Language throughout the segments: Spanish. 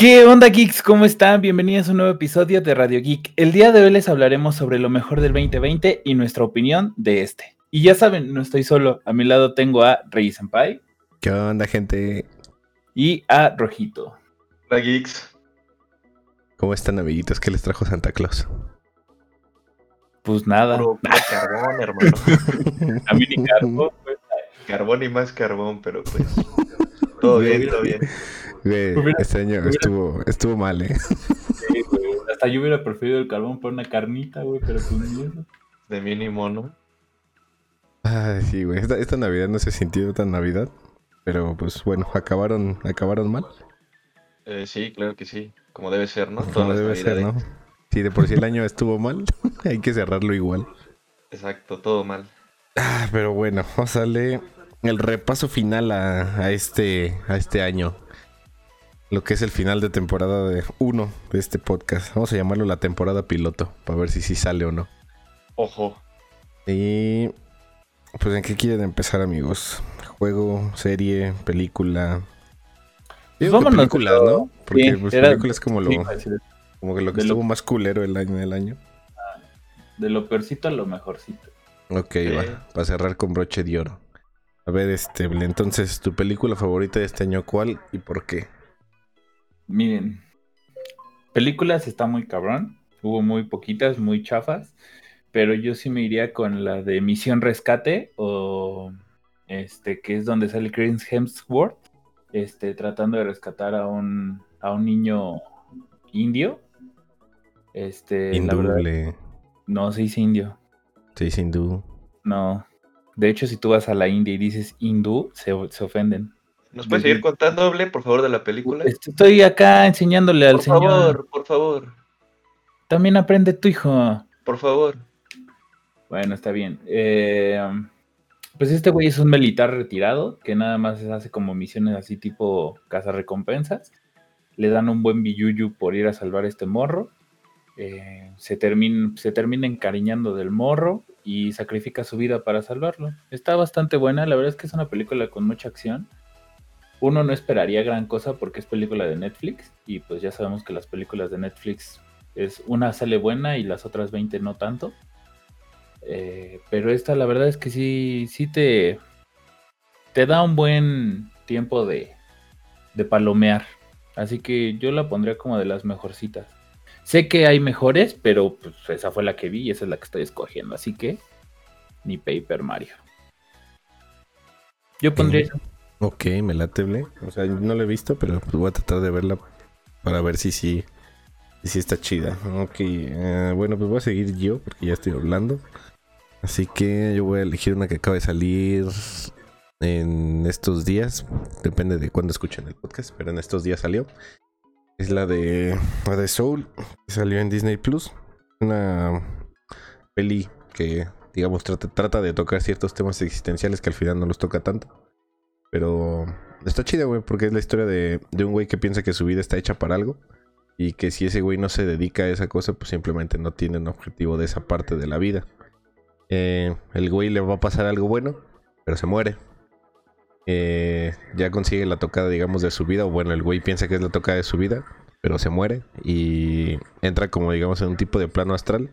¿Qué onda, geeks? ¿Cómo están? Bienvenidos a un nuevo episodio de Radio Geek. El día de hoy les hablaremos sobre lo mejor del 2020 y nuestra opinión de este. Y ya saben, no estoy solo. A mi lado tengo a Rey Senpai. ¿Qué onda, gente? Y a Rojito. Hola, geeks. ¿Cómo están, amiguitos? ¿Qué les trajo Santa Claus? Pues nada. Puro, puro carbón, hermano. A mí ni carbón, pues. carbón y más carbón, pero pues. Todo bien, todo bien. Güey, este año hubiera- estuvo, estuvo mal, ¿eh? Sí, güey. Hasta yo hubiera preferido el carbón por una carnita, güey, pero pues ni eso. De mínimo, ¿no? Ay, sí, güey. Esta, esta Navidad no se sintió tan Navidad. Pero pues bueno, acabaron, acabaron mal. Eh, sí, claro que sí. Como debe ser, ¿no? Como Todas debe ser. ¿no? Si de por sí el año estuvo mal, hay que cerrarlo igual. Exacto, todo mal. Ah, pero bueno, darle el repaso final a, a este, a este año. Lo que es el final de temporada de uno de este podcast. Vamos a llamarlo la temporada piloto, para ver si sí sale o no. Ojo. Y pues en qué quieren empezar, amigos? Juego, serie, película. Pues Digo que películas, pero- ¿no? Porque Sí, pues, era- película es como lo, Sí, como que lo que de lo- estuvo más culero el año del año. de lo peorcito a lo mejorcito. Ok, va. Para cerrar con broche de oro. A ver, este, entonces, ¿tu película favorita de este año cuál y por qué? Miren, películas está muy cabrón. Hubo muy poquitas, muy chafas. Pero yo sí me iría con la de Misión Rescate o este que es donde sale Chris Hemsworth, este tratando de rescatar a un a un niño indio. Este, la verdad, Induble. no se dice indio. Sí, sin duda. No. De hecho, si tú vas a la India y dices hindú, se, se ofenden. ¿Nos puedes seguir contando, Doble, por favor, de la película? Estoy acá enseñándole al Por señor. favor, por favor, También aprende tu hijo. por favor. Bueno, está bien. Eh, pues este güey es un militar retirado que nada más hace como misiones así tipo recompensas. Le dan un buen billuyu por ir a salvar a este morro. Eh, se, termina, se termina encariñando del morro y sacrifica su vida para salvarlo. Está bastante buena. La verdad es que es una película con mucha acción. Uno no esperaría gran cosa porque es película de Netflix y pues ya sabemos que las películas de Netflix es una sale buena y las otras 20 no tanto. Eh, pero esta la verdad es que sí, sí te, te da un buen tiempo de, de palomear. Así que yo la pondría como de las mejorcitas. Sé que hay mejores, pero pues esa fue la que vi y esa es la que estoy escogiendo. Así que ni Paper Mario. Yo pondría. Ok, me late, Ble. O sea, no la he visto, pero pues voy a tratar de verla para ver si sí, si está chida. Ok, eh, bueno, pues voy a seguir yo porque ya estoy hablando. Así que yo voy a elegir una que acaba de salir en estos días. Depende de cuándo escuchen el podcast, pero en estos días salió. Es la de, la de Soul, que salió en Disney Plus. Una peli que, digamos, trata, trata de tocar ciertos temas existenciales que al final no los toca tanto. Pero está chida, güey, porque es la historia de, de un güey que piensa que su vida está hecha para algo. Y que si ese güey no se dedica a esa cosa, pues simplemente no tiene un objetivo de esa parte de la vida. Eh, el güey le va a pasar algo bueno, pero se muere. Eh, ya consigue la tocada, digamos, de su vida. O bueno, el güey piensa que es la tocada de su vida, pero se muere. Y entra como, digamos, en un tipo de plano astral.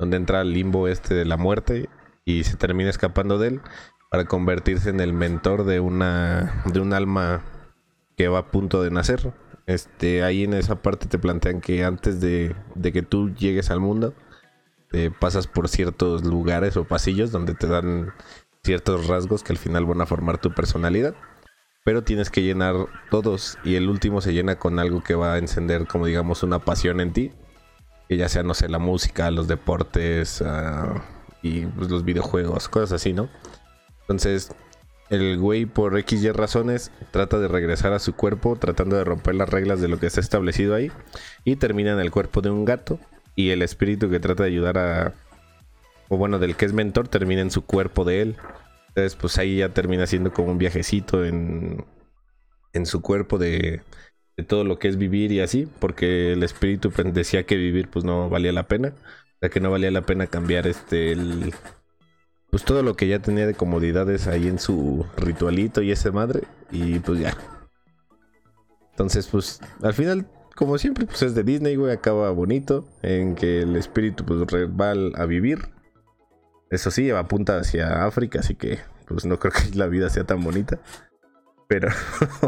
Donde entra al limbo este de la muerte. Y se termina escapando de él para convertirse en el mentor de una de un alma que va a punto de nacer. Este, ahí en esa parte te plantean que antes de, de que tú llegues al mundo, te pasas por ciertos lugares o pasillos donde te dan ciertos rasgos que al final van a formar tu personalidad. Pero tienes que llenar todos y el último se llena con algo que va a encender como digamos una pasión en ti. Que ya sea, no sé, la música, los deportes ah, y pues, los videojuegos, cosas así, ¿no? Entonces, el güey por X y razones trata de regresar a su cuerpo, tratando de romper las reglas de lo que está establecido ahí. Y termina en el cuerpo de un gato. Y el espíritu que trata de ayudar a... O bueno, del que es mentor, termina en su cuerpo de él. Entonces, pues ahí ya termina siendo como un viajecito en, en su cuerpo de, de todo lo que es vivir y así. Porque el espíritu pues, decía que vivir pues no valía la pena. O sea que no valía la pena cambiar este el, pues todo lo que ya tenía de comodidades ahí en su ritualito y ese madre. Y pues ya. Entonces, pues, al final, como siempre, pues es de Disney, güey, acaba bonito, en que el espíritu pues va a vivir. Eso sí, apunta hacia África, así que pues no creo que la vida sea tan bonita. Pero,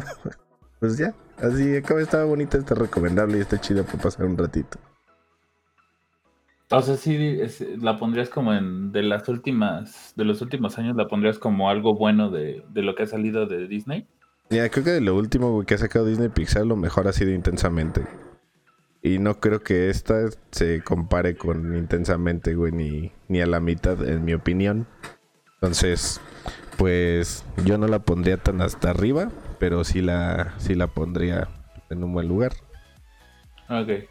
pues ya, así acaba, está bonita, está recomendable y está chida para pasar un ratito. O sea, sí, es- la pondrías como en de las últimas, de los últimos años, la pondrías como algo bueno de, de lo que ha salido de Disney. Ya, creo que de lo último, güey, que ha sacado Disney Pixar, lo mejor ha sido intensamente. Y no creo que esta se compare con intensamente, güey, ni, ni a la mitad, en mi opinión. Entonces, pues yo no la pondría tan hasta arriba, pero sí la, sí la pondría en un buen lugar. Ok,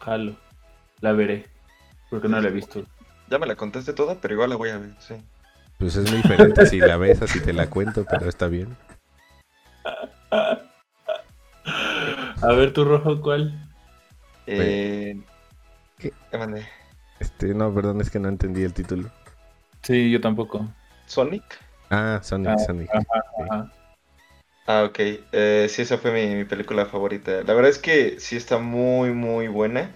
jalo, la veré, porque no la he visto. Ya me la contaste toda, pero igual la voy a ver, sí. Pues es muy diferente si la ves, así te la cuento, pero está bien. A ver, tu rojo, ¿cuál? Eh, ¿Qué? ¿Qué mandé? Este, no, perdón, es que no entendí el título. Sí, yo tampoco. ¿Sonic? Ah, Sonic, Ah, Sonic. Ajá. Ah, ok. Eh, sí, esa fue mi, mi película favorita. La verdad es que sí está muy, muy buena.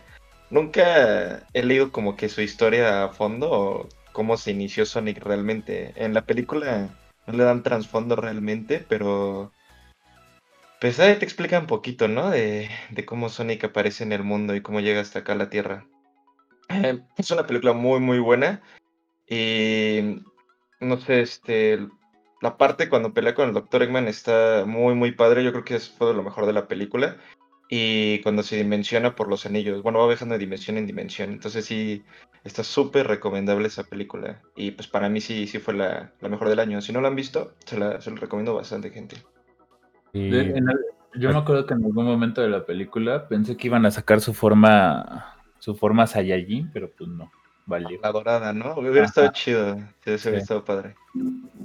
Nunca he leído como que su historia a fondo o cómo se inició Sonic realmente. En la película no le dan trasfondo realmente, pero pues ahí te explica un poquito, ¿no? De, de cómo Sonic aparece en el mundo y cómo llega hasta acá a la Tierra. Eh, es una película muy, muy buena. Y no sé, este, la parte cuando pelea con el Dr. Eggman está muy, muy padre. Yo creo que es fue lo mejor de la película. Y cuando se dimensiona por los anillos, bueno, va viajando de dimensión en dimensión. Entonces sí, está súper recomendable esa película. Y pues para mí sí, sí fue la, la mejor del año. Si no la han visto, se la, se la recomiendo bastante, gente. Y- el- yo me acuerdo que en algún momento de la película pensé que iban a sacar su forma, su forma Saiyajin, pero pues no, valió. La dorada, ¿no? Hubiera Ajá. estado chido. Sí, hubiera Sí. estado padre.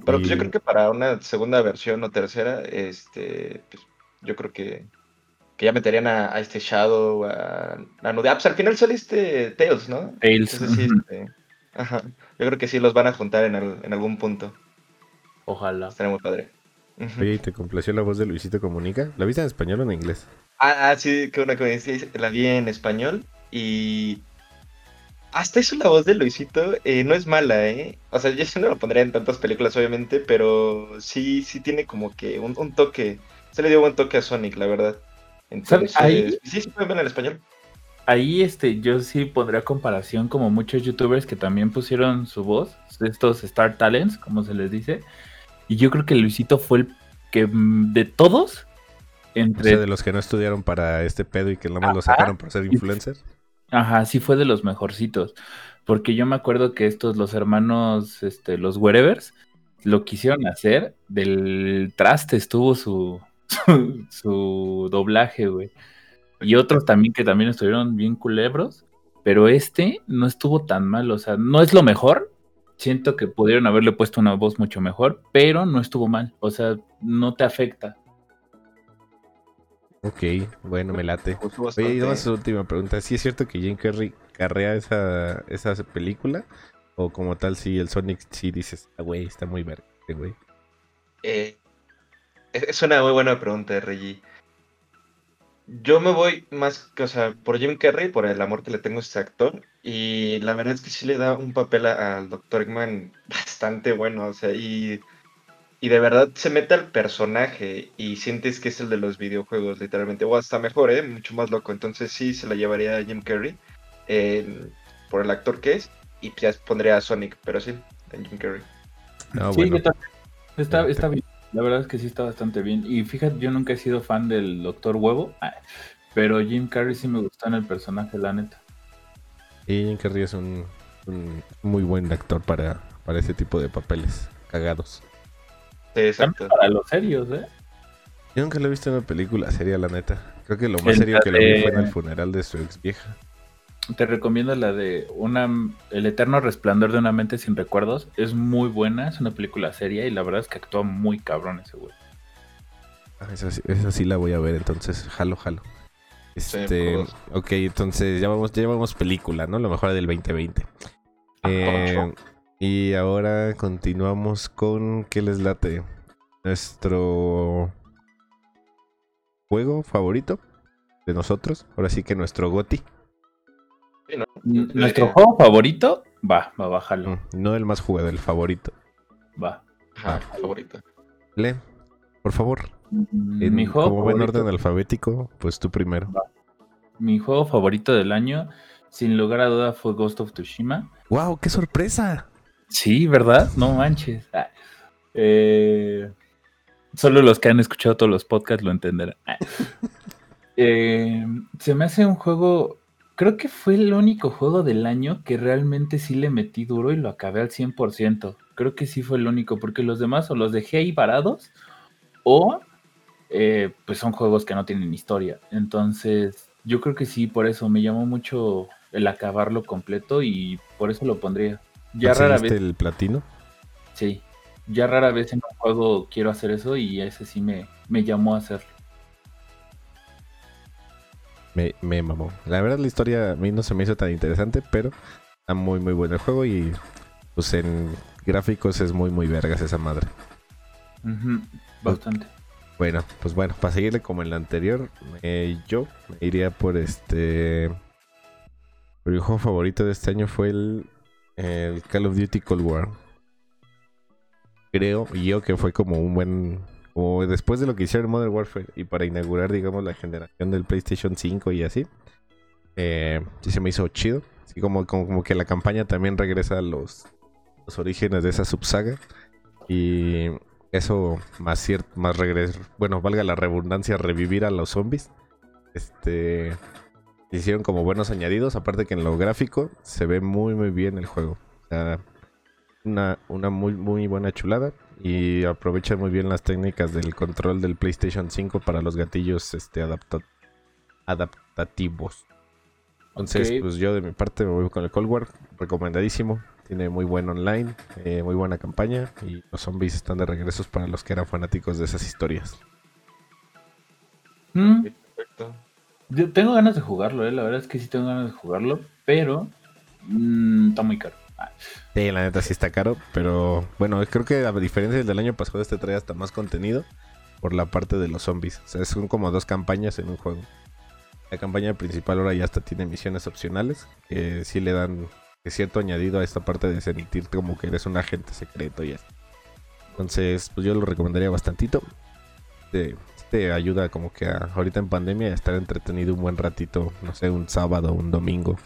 Pero pues yo creo que para una segunda versión o tercera, este, pues yo creo que, que ya meterían a, a este Shadow, a, a Nude. Ah, pues al final sale este Tails, ¿no? Tails, Entonces sí, ujú. este, ajá. Yo creo que sí los van a juntar en, en algún punto. Ojalá. Estaría muy padre. Oye, ¿y ¿te complació la voz de Luisito Comunica? ¿La viste en español o en inglés? Ah, ah, sí, que una coincidencia. La vi en español y. Hasta eso la voz de Luisito eh, no es mala, ¿eh? O sea, yo sí no lo pondría en tantas películas, obviamente, pero sí, sí tiene como que un, un toque. Se le dio buen toque a Sonic, la verdad. Entonces, Ahí- sí, sí pueden ver en español. Ahí este, yo sí pondría comparación como muchos youtubers que también pusieron su voz, estos Star Talents, como se les dice. Y yo creo que Luisito fue el que mm, de todos, O entre sea, de los que no estudiaron para este pedo y que nada más lo sacaron por ser influencer. Ajá, sí fue de los mejorcitos. Porque yo me acuerdo que estos, los hermanos, este, los Wherevers, lo quisieron hacer. Del traste estuvo su, su, su doblaje, güey. Y otros también que también estuvieron bien culebros. Pero este no estuvo tan mal. O sea, no es lo mejor. Siento que pudieron haberle puesto una voz mucho mejor, pero no estuvo mal. O sea, no te afecta. Ok, bueno, me late. Oye, y su última pregunta. ¿Sí es cierto que Jim Carrey carrea esa, esa película? ¿O como tal, si el Sonic sí dices, ah, güey, está muy verde, güey? Eh, es una muy buena pregunta, Reggie. Yo me voy más, que, o sea, por Jim Carrey, por el amor que le tengo a este actor. Y la verdad es que sí le da un papel al Dr. Eggman bastante bueno, o sea, y, y de verdad se mete al personaje y sientes que es el de los videojuegos, literalmente. O hasta mejor, ¿eh? Mucho más loco. Entonces sí se la llevaría a Jim Carrey eh, por el actor que es. Y ya pondría a Sonic, pero sí, a Jim Carrey. No, sí, bueno. yo también. Está, Fíjate. está bien. La verdad es que sí está bastante bien. Y fíjate, yo nunca he sido fan del Doctor Huevo, ah, pero Jim Carrey sí me gustó en el personaje, la neta. Y Jim Carrey es un, un muy buen actor para, para ese tipo de papeles cagados. Sí, exacto. También para los serios, ¿eh? Yo nunca lo he visto en una película seria, la neta. Creo que lo más serio que lo vi fue en el funeral de su ex vieja. Te recomiendo la de una El eterno resplandor de una mente sin recuerdos. Es muy buena, es una película seria y la verdad es que actúa muy cabrón ese güey. Ah, esa, sí- esa sí la voy a ver, entonces, jalo, jalo. Sí, Este, dos. ok, entonces ya vamos, ya vamos película, ¿no? Lo mejor del 2020. Eh, y ahora continuamos con ¿qué les late? Nuestro juego favorito de nosotros. Ahora sí que nuestro Goti. Sí, ¿no? N- Nuestro juego favorito, va, va, bájalo. Mm, No el más jugado, el favorito. Va. Ajá, favorito. Le, por favor. Mm, En, mi, juego como va en favorito, orden alfabético, pues tú primero. mi juego favorito del año, sin lugar a duda, fue Ghost of Tsushima. ¡Wow! ¡Qué sorpresa! Sí, ¿verdad? No manches. Ah, eh, solo los que han escuchado todos los podcasts lo entenderán. Ah. Eh, se me hace un juego, creo que fue el único juego del año que realmente sí le metí duro y lo acabé al 100%. Creo que sí fue el único, porque los demás o los dejé ahí parados o eh, pues son juegos que no tienen historia. Entonces, yo creo que sí, por eso me llamó mucho el acabarlo completo y por eso lo pondría. Ya rara ¿Conseguiste vez. el platino? Sí, ya rara vez en un juego quiero hacer eso y ese sí me, me llamó a hacerlo. Me, me mamó. La verdad la historia a mí no se me hizo tan interesante, pero está muy muy bueno el juego y pues en gráficos es muy muy vergas esa madre. Ujú, bastante. Bueno, pues bueno, para seguirle como en la anterior, eh, yo me iría por este... Mi juego favorito de este año fue el, el Call of Duty Cold War. Creo yo que fue como un buen... Como después de lo que hicieron Modern Warfare y para inaugurar, digamos, la generación del PlayStation 5 y así. eh, sí se me hizo chido. Así como, como, como que la campaña también regresa a los, los orígenes de esa subsaga. Y eso más cierto, más regreso, bueno, valga la redundancia, revivir a los zombies. Este hicieron como buenos añadidos, aparte que en lo gráfico se ve muy muy bien el juego. O sea, una, una muy muy buena chulada y aprovechan muy bien las técnicas del control del PlayStation 5 para los gatillos este adapta- adaptativos. Entonces, pues yo de mi parte me voy con el Cold War, recomendadísimo. Tiene muy buen online, eh, muy buena campaña y los zombies están de regresos para los que eran fanáticos de esas historias. Mm, Perfecto. yo tengo ganas de jugarlo, eh, la verdad es que sí tengo ganas de jugarlo, pero mm, está muy caro. Ah, Sí, la neta sí está caro, pero bueno, creo que a diferencia del año pasado, este trae hasta más contenido por la parte de los zombies. O sea, son como dos campañas en un juego. La campaña principal ahora ya hasta tiene misiones opcionales que sí le dan cierto añadido a esta parte de sentir como que eres un agente secreto y así. Entonces, pues yo lo recomendaría bastantito. Te, te ayuda como que a, ahorita en pandemia a estar entretenido un buen ratito, no sé, un sábado, un domingo.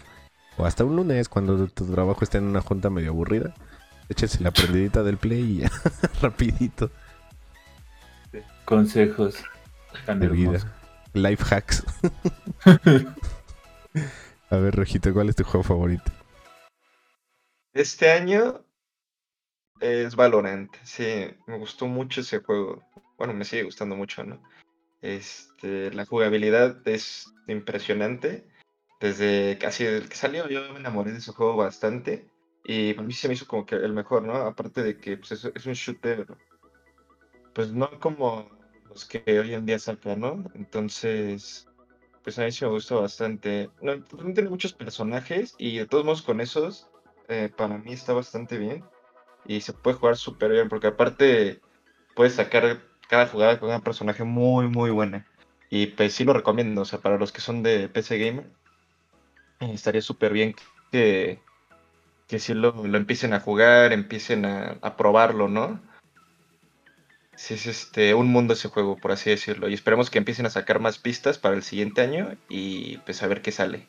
O hasta un lunes cuando tu trabajo esté en una junta medio aburrida. Échense la prendidita del play y ya, rapidito. consejos tan De vida. Life hacks. a ver, Rojito, ¿cuál es tu juego favorito? Este año es Valorant. Sí, me gustó mucho ese juego. Bueno, me sigue gustando mucho, ¿no? Este, la jugabilidad es impresionante. Desde casi el que salió, yo me enamoré de ese juego bastante. Y para mí se me hizo como que el mejor, ¿no? Aparte de que pues, es, es un shooter, pues no como los que hoy en día sacan, ¿no? Entonces, pues a mí sí me gustó bastante. No, tiene muchos personajes y de todos modos con esos, eh, para mí está bastante bien. Y se puede jugar súper bien, porque aparte puedes sacar cada jugada con un personaje muy, muy buena. Y pues sí lo recomiendo, o sea, para los que son de PC Gamer, estaría súper bien que, que sí lo, lo empiecen a jugar, empiecen a, a probarlo, ¿no? Sí, es este, un mundo ese juego, por así decirlo. Y esperemos que empiecen a sacar más pistas para el siguiente año y pues a ver qué sale.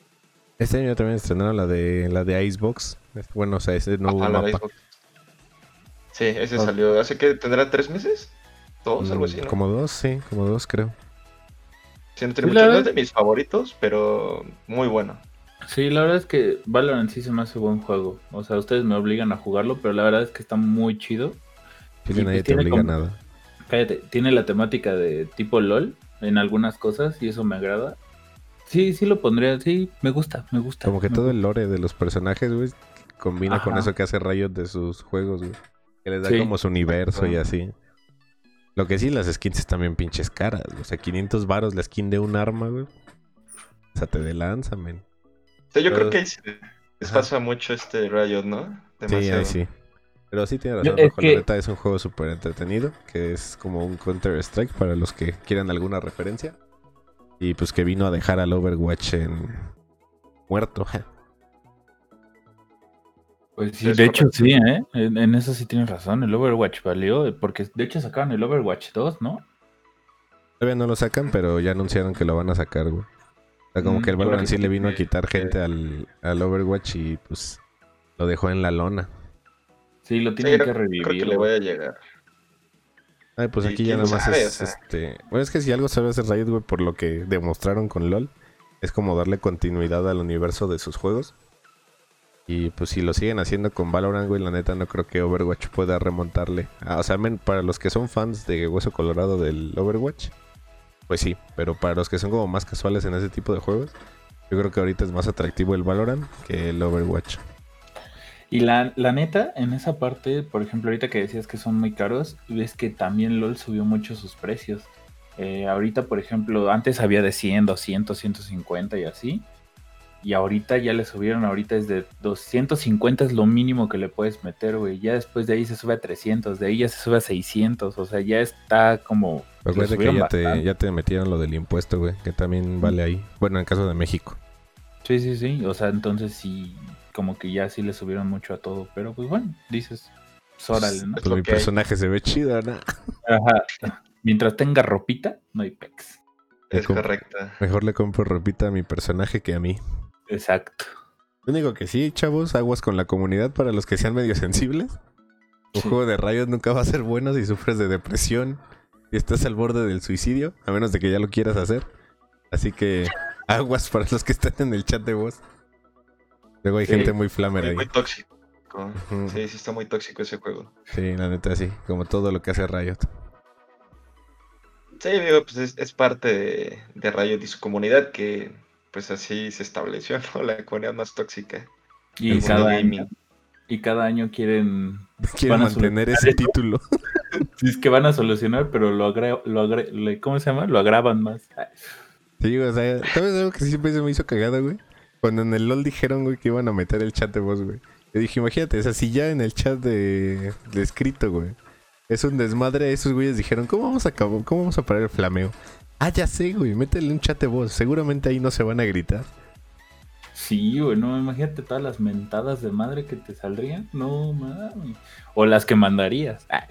Este año también estrenaron la de la de Icebox. Bueno, o sea, ese nuevo Ajá, la de mapa. Sí, ese Ah. salió. ¿Hace que tendrá tres meses? Dos, algo así, Mm, ¿no? Como dos, sí, como dos creo. Sí, no tiene Sí, mucho- no es de mis favoritos, pero muy bueno. Sí, la verdad es que Valorant sí se me hace buen juego. O sea, ustedes me obligan a jugarlo, pero la verdad es que está muy chido. Sí, Y nadie te obliga a como- nada. Cállate, tiene la temática de tipo LOL en algunas cosas y eso me agrada. Sí, sí lo pondría, sí, me gusta, me gusta. Como que me todo el lore de los personajes, güey, combina con eso que hace Riot de sus juegos, güey. Que les da Sí. como su universo y así. Lo que sí, las skins están bien pinches caras. güey. O sea, 500 varos la skin de un arma, güey. O sea, te de lanza, men. O sea, yo Pero- creo que ahí se les pasa mucho este Riot, ¿no? Sí, ahí sí. Pero sí tiene Yo- razón, es Rojo, que- La neta es un juego súper entretenido. Que es como un Counter-Strike para los que quieran alguna referencia. Y pues que vino a dejar al Overwatch en muerto. Pues sí, Sí, de hecho sí, ¿eh? En, en eso sí tienes razón. El Overwatch valió, porque de hecho sacaron el Overwatch 2, ¿no? Todavía no lo sacan, pero ya anunciaron que lo van a sacar, güey. O sea, como Mm, que el Valorant sí le que- vino a quitar que- gente al, al Overwatch y pues lo dejó en la lona. Sí, lo Sí, tienen creo, que creo revivir. que le voy a llegar. Ay, pues aquí ya nada más sabe, es o sea. este. Bueno, es que si algo sabe hacer Riot, güey, por lo que demostraron con LOL, es como darle continuidad al universo de sus juegos. Y pues si lo siguen haciendo con Valorant, güey, la neta no creo que Overwatch pueda remontarle. Ah, o sea, men, para los que son fans de Hueso Colorado del Overwatch, pues sí, pero para los que son como más casuales en ese tipo de juegos, yo creo que ahorita es más atractivo el Valorant que el Overwatch. Y la, la neta, en esa parte, por ejemplo, ahorita que decías que son muy caros, ves que también LOL subió mucho sus precios. Eh, ahorita, por ejemplo, antes había de 100, 200, 150 y así. Y ahorita ya le subieron, ahorita es de 250 es lo mínimo que le puedes meter, güey. Ya después de ahí se sube a 300, de ahí ya se sube a 600, o sea, ya está como... le Acuérdate que ya te, ya te metieron lo del impuesto, güey, que también vale ahí. Bueno, en el caso de México. Sí, sí, sí, o sea, entonces sí, como que ya sí le subieron mucho a todo, pero pues bueno, dices, pues, órale, ¿no? Pues mi personaje se ve chido, ¿no? Ajá. Mientras tenga ropita, no hay pex. Es correcta. Mejor le compro ropita a mi personaje que a mí. Exacto. Lo único que sí, chavos, aguas con la comunidad para los que sean medio sensibles. Un Sí. juego de rayos nunca va a ser bueno si sufres de depresión y estás al borde del suicidio, a menos de que ya lo quieras hacer. Así que aguas para los que están en el chat de voz. Luego hay Sí. gente muy flamer ahí. muy tóxico. Sí, sí está muy tóxico ese juego. Sí, la neta sí, como todo lo que hace Riot. Sí, digo, pues es, es parte de, de Riot y su comunidad que pues así se estableció, ¿no? La comunidad más tóxica. Y cada, año, y cada año quieren. A mantener ese eso. título. Sí, es que van a solucionar, pero lo agre, lo agre, le- ¿cómo se llama? Lo agravan más. Sí, o sea, ¿sabes algo que siempre se me hizo cagada, güey? Cuando en el LOL dijeron, güey, que iban a meter el chat de voz, güey. Yo dije, imagínate, o sea, si ya en el chat de, de escrito, güey, es un desmadre, esos güeyes dijeron, ¿cómo vamos a cómo vamos a parar el flameo? Ah, ya sé, güey, métele un chat de voz, seguramente ahí no se van a gritar. Sí, güey, no, imagínate todas las mentadas de madre que te saldrían. No, mames. O las que mandarías. Ah,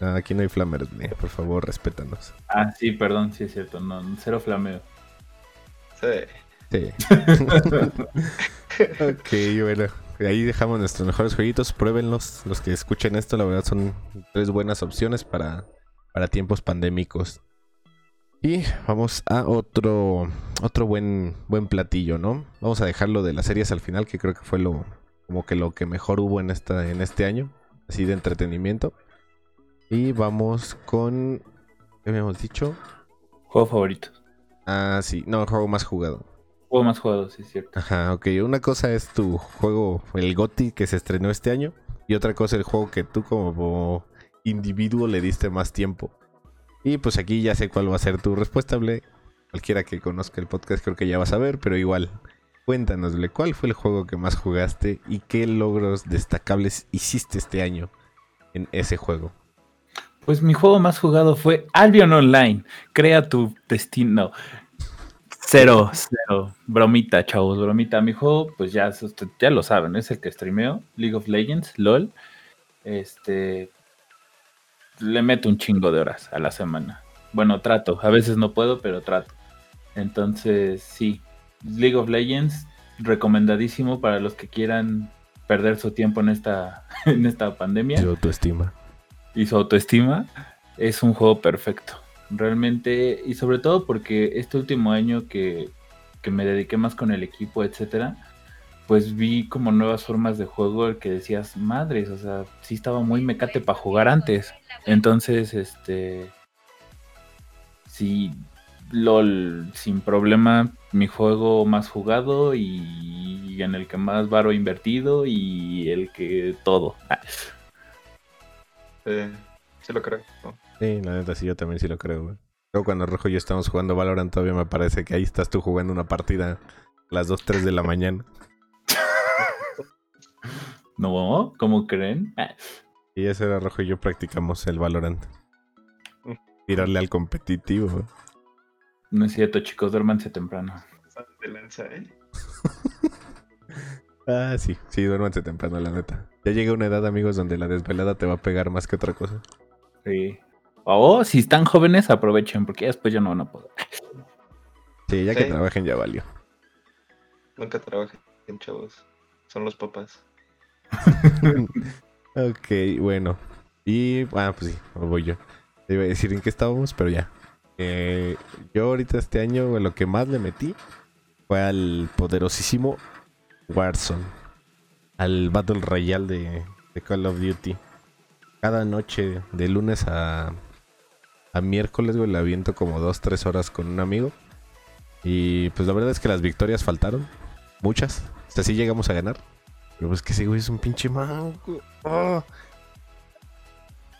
No, aquí no hay flamers, güey, por favor, respétanos. ah, sí, perdón, sí es cierto. No, cero flameo. Sí. Sí. ok, bueno. Ahí dejamos nuestros mejores jueguitos. Pruébenlos. Los que escuchen esto, la verdad, son tres buenas opciones para, para tiempos pandémicos. Y vamos a otro otro buen buen platillo, ¿no? Vamos a dejarlo de las series al final, que creo que fue lo como que lo que mejor hubo en esta en este año, así de entretenimiento. Y vamos con ¿qué habíamos dicho? Juego favorito. Ah, sí, no, juego más jugado. Juego más jugado, sí es cierto. Ajá, ok. Una cosa es tu juego, el GOTI que se estrenó este año. Y otra cosa el juego que tú como individuo le diste más tiempo. Y pues aquí ya sé cuál va a ser tu respuesta, Ble. Cualquiera que conozca el podcast creo que ya va a saber, pero igual. Cuéntanos, Ble, ¿cuál fue el juego que más jugaste y qué logros destacables hiciste este año en ese juego? Pues mi juego más jugado fue Albion Online. Crea tu destino. Cero, cero. Bromita, chavos, bromita. Mi juego, pues ya, ya lo saben, es el que streameo. League of Legends, LOL. Este. Le meto un chingo de horas a la semana. Bueno, trato. A veces no puedo, pero trato. Entonces, sí. League of Legends, recomendadísimo para los que quieran perder su tiempo en esta, en esta pandemia Tu autoestima. y su autoestima, es un juego perfecto. Realmente, y sobre todo porque este último año que, que me dediqué más con el equipo, etcétera, pues vi como nuevas formas de juego que decías, madres, o sea, sí estaba muy mecate para jugar antes. Entonces, este. Sí, LOL, sin problema, mi juego más jugado y en el que más varo invertido y el que todo. Ah, Sí, sí lo creo. ¿no? Sí, la neta sí, yo también sí lo creo, güey. Luego cuando Rojo y yo estamos jugando Valorant todavía me parece que ahí estás tú jugando una partida a las 2, 3 de la mañana. No, ¿cómo creen? Ah, Y ese era Rojo y yo practicamos el Valorant. Mm. Tirarle al competitivo. No es cierto, chicos, duérmanse temprano. De lanza, ¿eh? Ah, sí, sí, duérmanse temprano, la neta. Ya llega una edad, amigos, donde la desvelada te va a pegar más que otra cosa. Sí. O si están jóvenes, aprovechen, porque ya después ya no van a poder. Sí, ya que trabajen ya valió. Nunca trabajen, chavos. Son los papás. Ok, bueno. Y, ah, pues sí, voy yo. Te iba a decir en qué estábamos, pero ya. Eh, yo ahorita este año lo que más le metí fue al poderosísimo Warzone. Al Battle Royale de, Call of Duty. Cada noche, de lunes a, a miércoles, güey, le aviento como dos, tres horas con un amigo. Y pues la verdad es que las victorias faltaron. Muchas. Hasta sí llegamos a ganar. Pero pues que ese güey es un pinche manco. ¡Ah!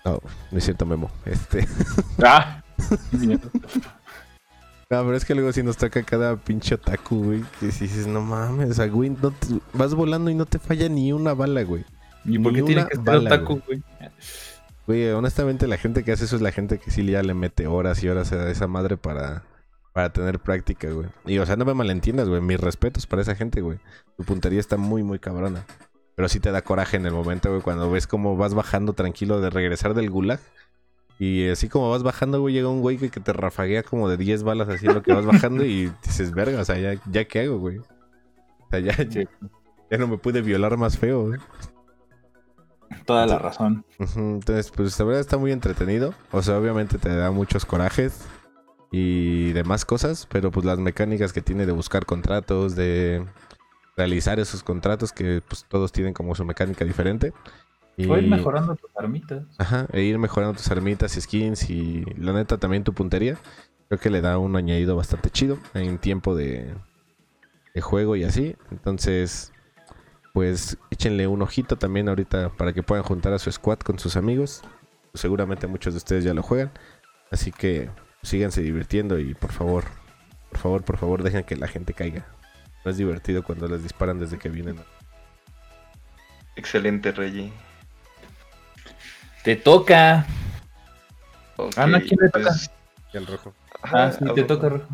No, no es cierto, Memo. Este. ¡Ah! No, pero es que luego si nos toca cada pinche otaku, güey. Que si dices, no mames, o sea, güey, no te- vas volando y no te falla ni una bala, güey. ¿Y por Ni qué tiene que estar bala, otaku, güey? Güey, honestamente, la gente que hace eso es la gente que sí ya le mete horas y horas a esa madre para, para tener práctica, güey. Y, o sea, no me malentiendas, güey. Mis respetos para esa gente, güey. Tu puntería está muy, muy cabrona. Pero sí te da coraje en el momento, güey, cuando ves cómo vas bajando tranquilo de regresar del gulag. Y así como vas bajando, güey, llega un güey que, te rafaguea como de 10 balas así lo que vas bajando y dices, verga, o sea, ya, ya qué hago, güey. O sea, ya, ya, ya no me pude violar más feo, güey. Toda la razón. Entonces, pues la verdad está muy entretenido. O sea, obviamente te da muchos corajes y demás cosas, pero pues las mecánicas que tiene de buscar contratos, de realizar esos contratos, que pues todos tienen como su mecánica diferente. Y, Fue ir mejorando tus armitas. Ajá, e ir mejorando tus armitas y skins y la neta también tu puntería. Creo que le da un añadido bastante chido en tiempo de, de juego y así. Entonces, pues échenle un ojito también ahorita para que puedan juntar a su squad con sus amigos. Seguramente muchos de ustedes ya lo juegan. Así que síganse divirtiendo y por favor, por favor, por favor, dejen que la gente caiga. No es divertido cuando les disparan desde que vienen. Excelente, Reggie. Te toca. Ok, Ah, no, ¿a quién le toca? pues, El rojo. ajá, Ah, sí, te toca, Rojo.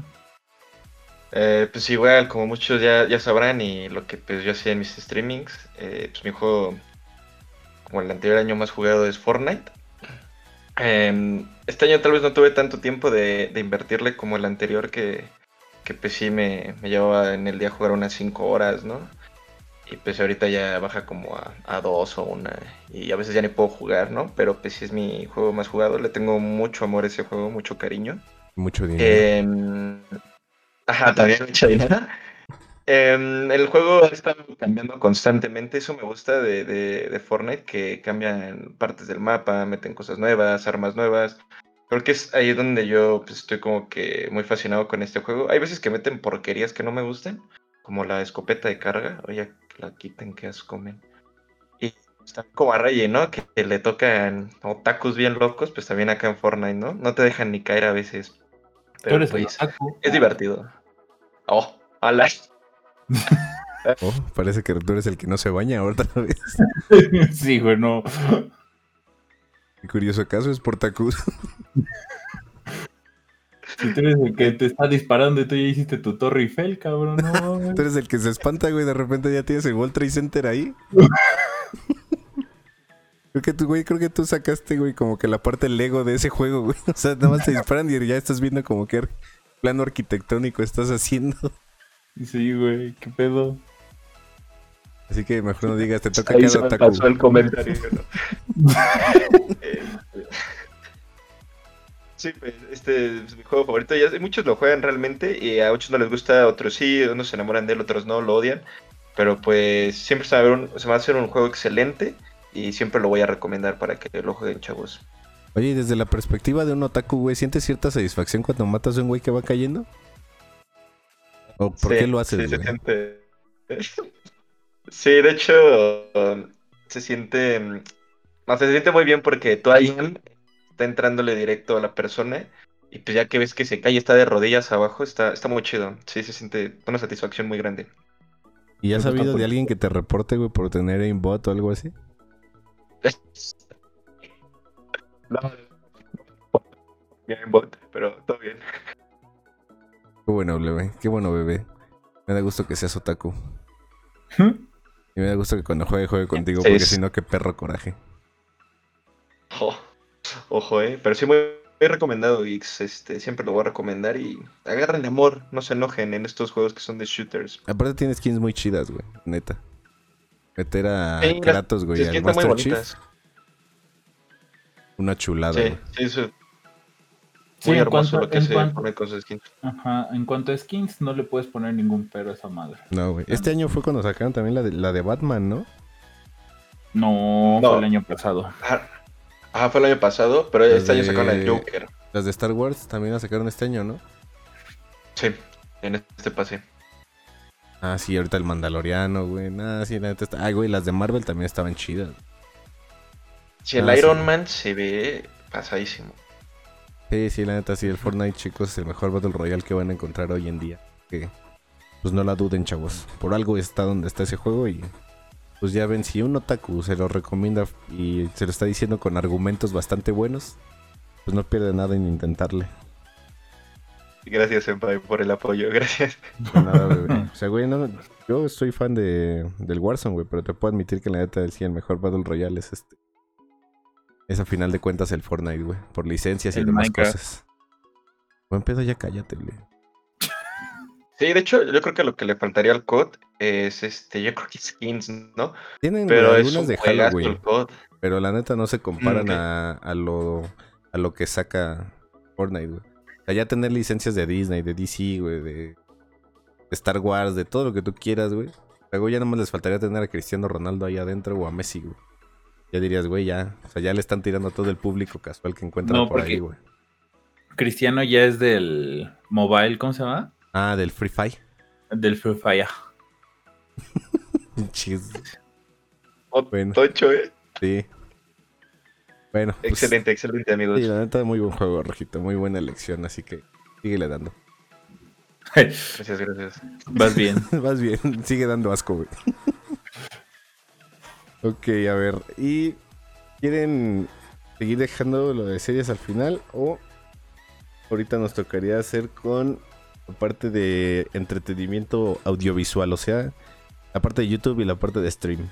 Eh, pues igual, como muchos ya, ya sabrán y lo que pues yo hacía en mis streamings, eh, pues mi juego, como el anterior año más jugado es Fortnite. Em, este año tal vez no tuve tanto tiempo de, de invertirle como el anterior que, que pues sí me, me llevaba en el día a jugar unas 5 horas, ¿no? Y pues ahorita ya baja como a, a dos o una y a veces ya ni puedo jugar, ¿no? Pero pues sí es mi juego más jugado, le tengo mucho amor a ese juego, mucho cariño. Mucho dinero. Em, ajá, también mucha dinero. Em, el juego está cambiando constantemente, eso me gusta de, de, de Fortnite, que cambian partes del mapa, meten cosas nuevas, armas nuevas. Creo que es ahí donde yo pues, estoy como que muy fascinado con este juego. Hay veces que meten porquerías que no me gustan, como la escopeta de carga, oye, que la quiten, que asco, men. Y está como a Rey, ¿no? Que, que le tocan otakus bien locos, pues también acá en Fortnite, ¿no? No te dejan ni caer a veces. Tú Pero eres el pues, es divertido. Oh, ala. Oh, parece que tú eres el que no se baña otra vez. sí, güey, no. Qué curioso caso es Portacus. Si tú eres el que te está disparando y tú ya hiciste tu Torre Eiffel, cabrón, no. Tú eres el que se espanta, güey. De repente ya tienes el World Trade Center ahí. creo que tú, güey, creo que tú sacaste, güey, como que la parte Lego de ese juego, güey. O sea, nada más te disparan y ya estás viendo como que plano arquitectónico estás haciendo. Sí, güey, qué pedo. Así que mejor no digas, te toca Ahí se me pasó el comentario. ¿no? Sí, pues, este es mi juego favorito. Ya, muchos lo juegan realmente y a muchos no les gusta, a otros sí, unos se enamoran de él, otros no, lo odian. Pero pues siempre se va a, ver un- se va a hacer un juego excelente y siempre lo voy a recomendar para que lo jueguen, chavos. Oye, y desde la perspectiva de un otaku, güey, ¿sientes cierta satisfacción cuando matas a un güey que va cayendo? ¿O por Sí, qué lo haces, sí, se siente- Sí, de hecho, um, se siente. mm, No, se siente muy bien porque tú ahí está entrándole directo a la persona. Y pues ya que ves que se cae y está de rodillas abajo, está, está muy chido. Sí, se siente una satisfacción muy grande. ¿Y has sabido de alguien que te reporte, güey, por tener aimbot o algo así? No, bien bot, pero todo bien. Qué bueno, bebé. Qué bueno, bebé. Me da gusto que seas otaku. Y me da gusto que cuando juegue, juegue contigo, porque si no, qué perro coraje. Oh, ojo, eh. Pero sí, muy, muy recomendado, X. Este, siempre lo voy a recomendar y agarren amor, no se enojen en estos juegos que son de shooters. Aparte tiene skins muy chidas, güey. Neta. Meter a Sí, Kratos, güey, al Master Chief. bonitas. Una chulada, Sí, güey. sí, eso- Sí, muy en hermoso cuanto- lo que en se cuanto- pone con sus skins. Ajá, en cuanto a skins, no le puedes poner ningún pero a esa madre. No, güey. Este año fue cuando sacaron también la de, la de Batman, ¿no? No, No. fue el año pasado. Ah, ah, fue el año pasado, pero Las este año sacaron de- el Joker. Las de Star Wars también la sacaron este año, ¿no? Sí, en este pase. Ah, sí, ahorita el Mandaloriano, güey. Nah, sí, la neta está... Ah, güey, las de Marvel también estaban chidas. Si el Ah, Iron sí. Man se ve pasadísimo. Sí, sí, la neta, sí, el Fortnite, chicos, es el mejor Battle Royale que van a encontrar hoy en día. Que, pues no la duden, chavos. Por algo está donde está ese juego y pues ya ven, si un otaku se lo recomienda y se lo está diciendo con argumentos bastante buenos, pues no pierde nada en intentarle. Gracias, Senpai, por el apoyo. Gracias. De nada, bebé. O sea, güey, no, yo soy fan de, del Warzone, güey, pero te puedo admitir que la neta, sí, el mejor Battle Royale es este. Es a final de cuentas el Fortnite, güey, por licencias y El demás Minecraft. cosas. Buen pedo, ya cállate, güey. Sí, de hecho, yo creo que lo que le faltaría al COD es este, yo creo que skins, ¿no? Tienen Pero algunas un de Halloween, el COD. pero la neta no se comparan a, a lo, a lo que saca Fortnite, güey. O sea, ya tener licencias de Disney, de DC, güey, de, de Star Wars, de todo lo que tú quieras, güey. Luego ya nomás les faltaría tener a Cristiano Ronaldo ahí adentro o a Messi, güey. Ya dirías, güey, ya. O sea, ya le están tirando a todo el público casual que encuentran No, por ahí, güey. Cristiano ya es del mobile, ¿cómo se llama? Ah, del Free Fire. Del Free Fire. Chis, Oh, Bueno. Tocho, eh. sí. Bueno, pues, Excelente, excelente, amigos. Sí, la neta, muy buen juego, Rojito. Muy buena elección, así que síguele dando. Gracias, gracias. Vas bien. Vas bien, sigue dando asco, güey. Ok, a ver. ¿Y quieren seguir dejando lo de series al final? O ahorita nos tocaría hacer con la parte de entretenimiento audiovisual, o sea, la parte de YouTube y la parte de stream.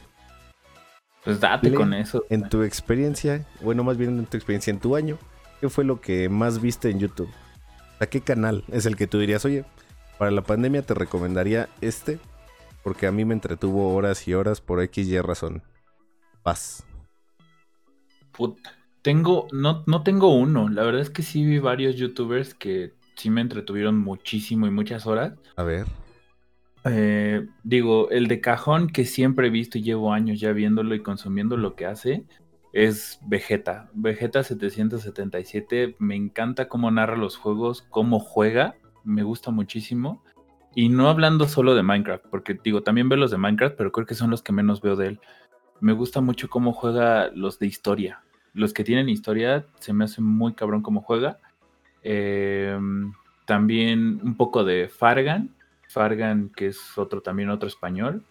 Pues date Dile. con eso. En tu experiencia, bueno, más bien en tu experiencia, en tu año, ¿qué fue lo que más viste en YouTube? ¿A qué canal es el que tú dirías, oye, para la pandemia te recomendaría este? Porque a mí me entretuvo horas y horas por X y razón. Paz. Puta. Tengo, no, no tengo uno. La verdad es que sí vi varios youtubers que sí me entretuvieron muchísimo y muchas horas. A ver. Eh, digo, el de cajón que siempre he visto y llevo años ya viéndolo y consumiendo lo que hace es Vegeta. Vegeta 777, me encanta cómo narra los juegos, cómo juega, me gusta muchísimo. Y no hablando solo de Minecraft, porque digo, también veo los de Minecraft, pero creo que son los que menos veo de él. Me gusta mucho cómo juega los de historia. Los que tienen historia, se me hace muy cabrón cómo juega. Eh, también un poco de Fargan, Fargan, que es otro también otro español.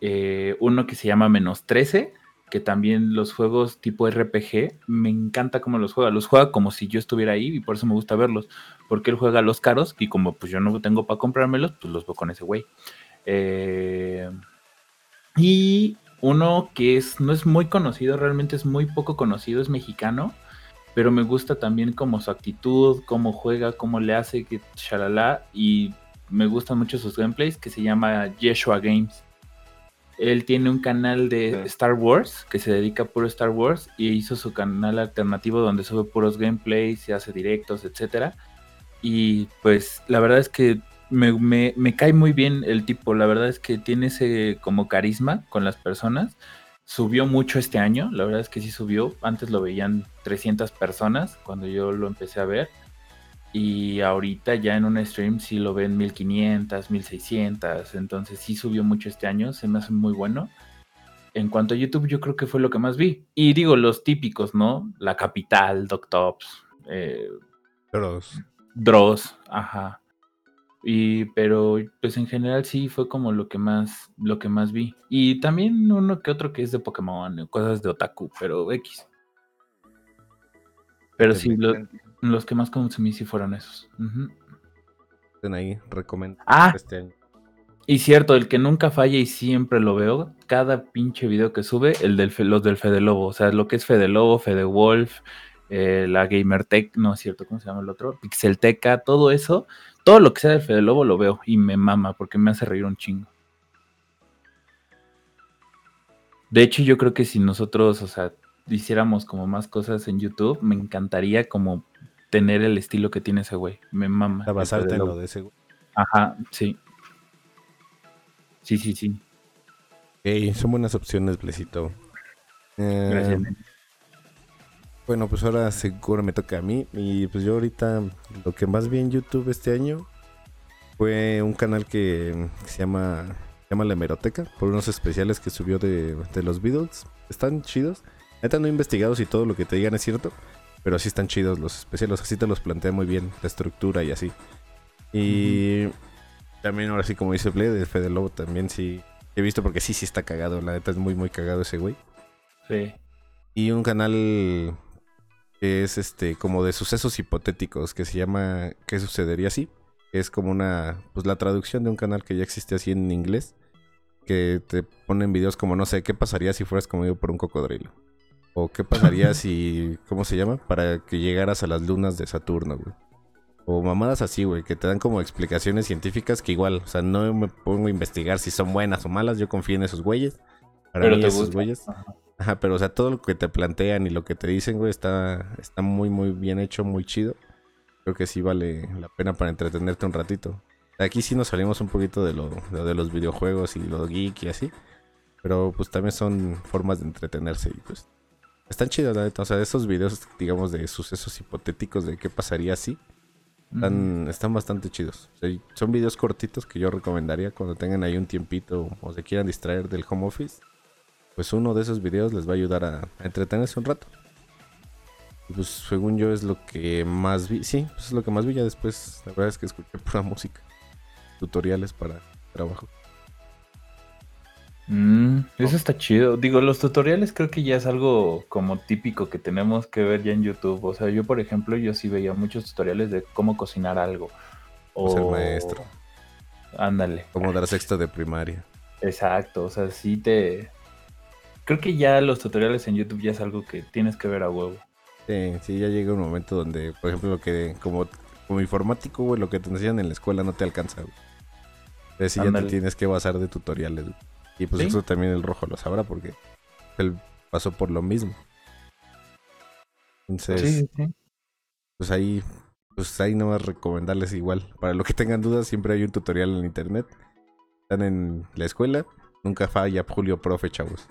Eh, uno que se llama Menos 13, que también los juegos tipo RPG, me encanta cómo los juega. Los juega como si yo estuviera ahí y por eso me gusta verlos. Porque él juega los caros y como pues yo no tengo para comprármelos, pues los veo con ese güey. Eh, y uno que es, no es muy conocido, realmente es muy poco conocido, es mexicano pero me gusta también como su actitud, cómo juega, cómo le hace, que shalala, y me gustan mucho sus gameplays, que se llama Yeshua Games. Él tiene un canal de Sí. Star Wars, que se dedica a puro Star Wars, y hizo su canal alternativo donde sube puros gameplays, y hace directos, etcétera. Y pues la verdad es que me, me- me cae muy bien el tipo, la verdad es que tiene ese como carisma con las personas subió mucho este año, la verdad es que sí subió. Antes lo veían 300 personas cuando yo lo empecé a ver. Y ahorita ya en un stream sí lo ven 1500, 1600. Entonces sí subió mucho este año, se me hace muy bueno. En cuanto a YouTube, yo creo que fue lo que más vi. Y digo, los típicos, ¿no? La Capital, Doctops, eh, Dross. Dross, ajá. Y, pero pues en general sí fue como lo que más, lo que más vi. Y también uno que otro que es de Pokémon, cosas de Otaku, pero X. Pero sí, lo- los que más consumí sí fueron esos. Pueden ahí recomendar Ah. este año. Y cierto, el que nunca falla y siempre lo veo, cada pinche video que sube, el del Fe- los del Fede Lobo, o sea, lo que es Fede Lobo, Fede Wolf, eh, la Gamertech, no es cierto, ¿cómo se llama el otro? Pixelteca, todo eso, todo lo que sea del Fede Lobo lo veo y me mama porque me hace reír un chingo. De hecho, yo creo que si nosotros, o sea, hiciéramos como más cosas en YouTube, me encantaría como tener el estilo que tiene ese güey. Me mama. A basarte en lo de ese güey. Ajá, sí. Sí, sí, sí. Ok, son buenas opciones, Blesito. Eh, Gracias. nene. Bueno, pues ahora seguro me toca a mí. Y pues yo ahorita lo que más vi en YouTube este año fue un canal que se llama, se llama La Hemeroteca, por unos especiales que subió de, de los Beatles. Están chidos. Neta no he investigado si todo lo que te digan es cierto, pero sí están chidos los especiales. Así te los plantea muy bien, la estructura y así. Y también ahora sí, como dice Ble, de Fede Lobo también sí he visto porque sí, sí está cagado. La neta es muy, muy cagado ese güey. Sí. Y un canal que es este como de sucesos hipotéticos que se llama ¿Qué sucedería si? Es como una pues la traducción de un canal que ya existe así en inglés que te ponen videos como no sé, ¿qué pasaría si fueras comido por un cocodrilo? O qué pasaría si ¿cómo se llama? para que llegaras a las lunas de Saturno, güey. O mamadas así, güey, que te dan como explicaciones científicas que igual, o sea, no me pongo a investigar si son buenas o malas, yo confío en esos güeyes. Para Pero mí te esos gusta. güeyes Ajá. Ajá, pero o sea, todo lo que te plantean y lo que te dicen, güey, está, está muy, muy bien hecho, muy chido. Creo que sí vale la pena para entretenerte un ratito. Aquí sí nos salimos un poquito de lo, de, los videojuegos y lo geek y así. Pero pues también son formas de entretenerse y pues están chidos, la neta. O sea, esos videos, digamos, de sucesos hipotéticos de qué pasaría si, están, están bastante chidos. O sea, son videos cortitos que yo recomendaría cuando tengan ahí un tiempito o se quieran distraer del home office pues uno de esos videos les va a ayudar a, a entretenerse un rato. Y pues según yo es lo que más vi. Sí, pues es lo que más vi ya después. La verdad es que escuché pura música. Tutoriales para trabajo. Mm, eso está chido. Digo, los tutoriales creo que ya es algo como típico que tenemos que ver ya en YouTube. O sea, yo, por ejemplo, yo sí veía muchos tutoriales de cómo cocinar algo. O Ser maestro. Ándale. Como dar sexto de primaria. Exacto. O sea, sí te. Creo que ya los tutoriales en YouTube ya es algo que tienes que ver a huevo. Sí, sí, ya llega un momento donde, por ejemplo, lo que como, como informático, güey, lo que te enseñan en la escuela no te alcanza, güey. Entonces ya te tienes que basar de tutoriales, güey. Y pues Sí. eso también el rojo lo sabrá porque él pasó por lo mismo. Entonces, Sí, sí. pues ahí, pues ahí no más recomendarles igual. Para lo que tengan dudas, siempre hay un tutorial en internet. Están en la escuela, nunca falla Julio Profe, chavos.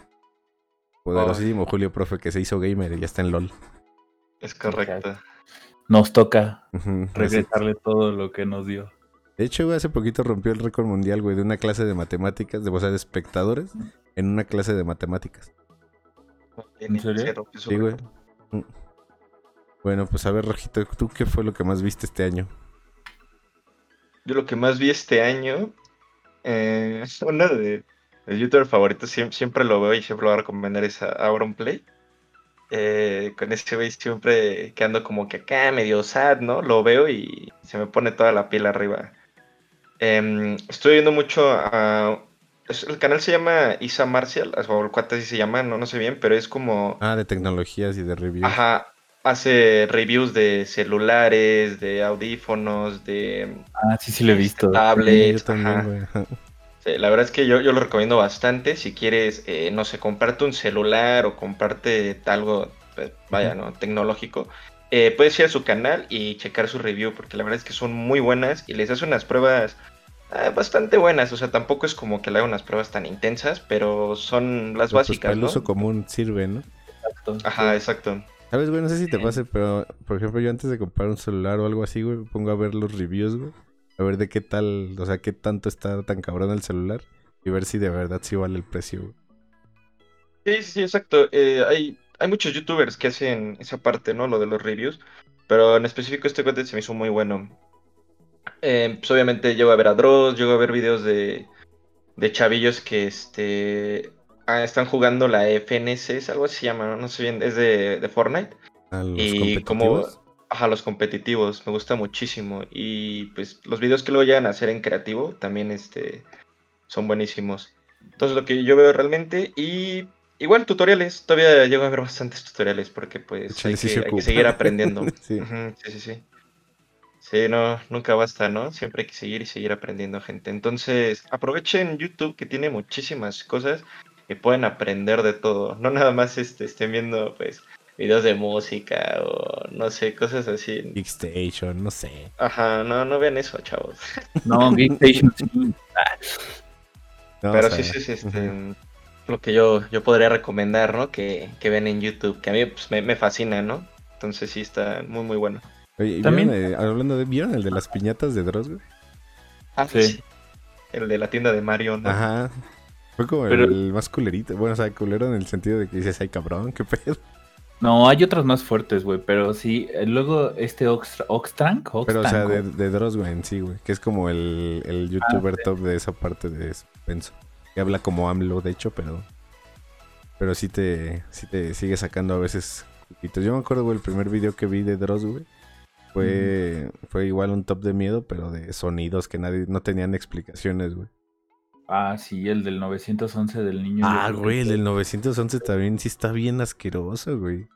Poderosísimo Julio Profe que se hizo gamer y ya está en LOL. Es correcto. Nos toca regresarle todo lo que nos dio. De hecho, güey, hace poquito rompió el récord mundial, güey, de una clase de matemáticas, de, o sea, de espectadores, en una clase de matemáticas. ¿En serio? Sí, güey. Mm. Bueno, pues a ver, Rojito, ¿tú qué fue lo que más viste este año? Yo lo que más vi este año, eh, uno de mis youtubers favoritos, siempre, siempre lo veo y siempre lo voy a recomendar, es a Auronplay. Eh, con ese güey siempre que ando como que acá medio sad, ¿no? Lo veo y se me pone toda la piel arriba. Em, estoy viendo mucho a... El canal se llama Isa Martial, o el cuate así se llama, no, no sé bien, pero es como... Ah, de tecnologías y de reviews. Ajá, hace reviews de celulares, de audífonos, de Ah, sí, sí lo he visto. Sí, yo tablets. también, ajá. Sí, la verdad es que yo, yo lo recomiendo bastante. Si quieres, eh, no sé, comprarte un celular o comprarte algo, pues, vaya, ¿no? Tecnológico. eh, puedes ir a su canal y checar su review, porque la verdad es que son muy buenas y les hace unas pruebas ah, bastante buenas. O sea, tampoco es como que le haga unas pruebas tan intensas, pero son las Pero, pues, básicas, para el ¿no? uso común sirve, ¿no? Exacto. Ajá, exacto. ¿Sabes, güey? No sé si te pase, pero por ejemplo, yo antes de comprar un celular o algo así, güey, me pongo a ver los reviews, güey. A ver de qué tal, o sea, qué tanto está tan cabrón el celular. Y ver si de verdad sí vale el precio. Sí, sí, exacto. Eh, hay, hay muchos youtubers que hacen esa parte, ¿no? Lo de los reviews. Pero en específico este cuate se me hizo muy bueno. Eh, pues obviamente llego a ver a Dross, llego a ver videos de, de chavillos que este, ah, están jugando la FNC, es algo así se llama, ¿no? No sé bien, es de, de Fortnite. A los Y como-. Ajá, los competitivos, me gusta muchísimo. Y pues los videos que luego llegan a hacer en creativo también este, son buenísimos. Entonces lo que yo veo realmente y igual tutoriales, todavía llego a ver bastantes tutoriales porque pues hay que, seguir aprendiendo. sí. sí, sí, sí. Sí, no, nunca basta, ¿no? Siempre hay que seguir y seguir aprendiendo gente. Entonces, aprovechen YouTube que tiene muchísimas cosas que pueden aprender de todo. No nada más este, estén viendo pues videos de música o no sé, cosas así. Geekstation, no sé. Ajá, no, no vean eso, chavos. No, Geekstation sí. Pero sí, sí, sí, este, lo que yo, yo podría recomendar, ¿no? Que, que ven en YouTube, que a mí pues, me, me fascina, ¿no? Entonces sí está muy, muy bueno. Oye, ¿También? hablando de, ¿vieron el de las piñatas de Dross, Ah, sí. El de la tienda de Mario, ¿no? Ajá. Fue como el más culerito. Bueno, o sea, culero en el sentido de que dices, ay cabrón, qué pedo. No, hay otras más fuertes, güey, pero sí, eh, luego este Oxtrank, Pero, o sea, de, de Dross, güey, en sí, güey, que es como el, el youtuber ah, top de esa parte de suspenso. Que habla como AMLO, de hecho, pero... Pero sí te, sí te sigue sacando a veces... Yo me acuerdo, güey, el primer video que vi de Dross, güey. Fue, fue igual un top de miedo, pero de sonidos que nadie, no tenían explicaciones, güey. Ah, sí, el del 911 del niño. Ah, güey, el del 911 también sí está bien asqueroso, güey.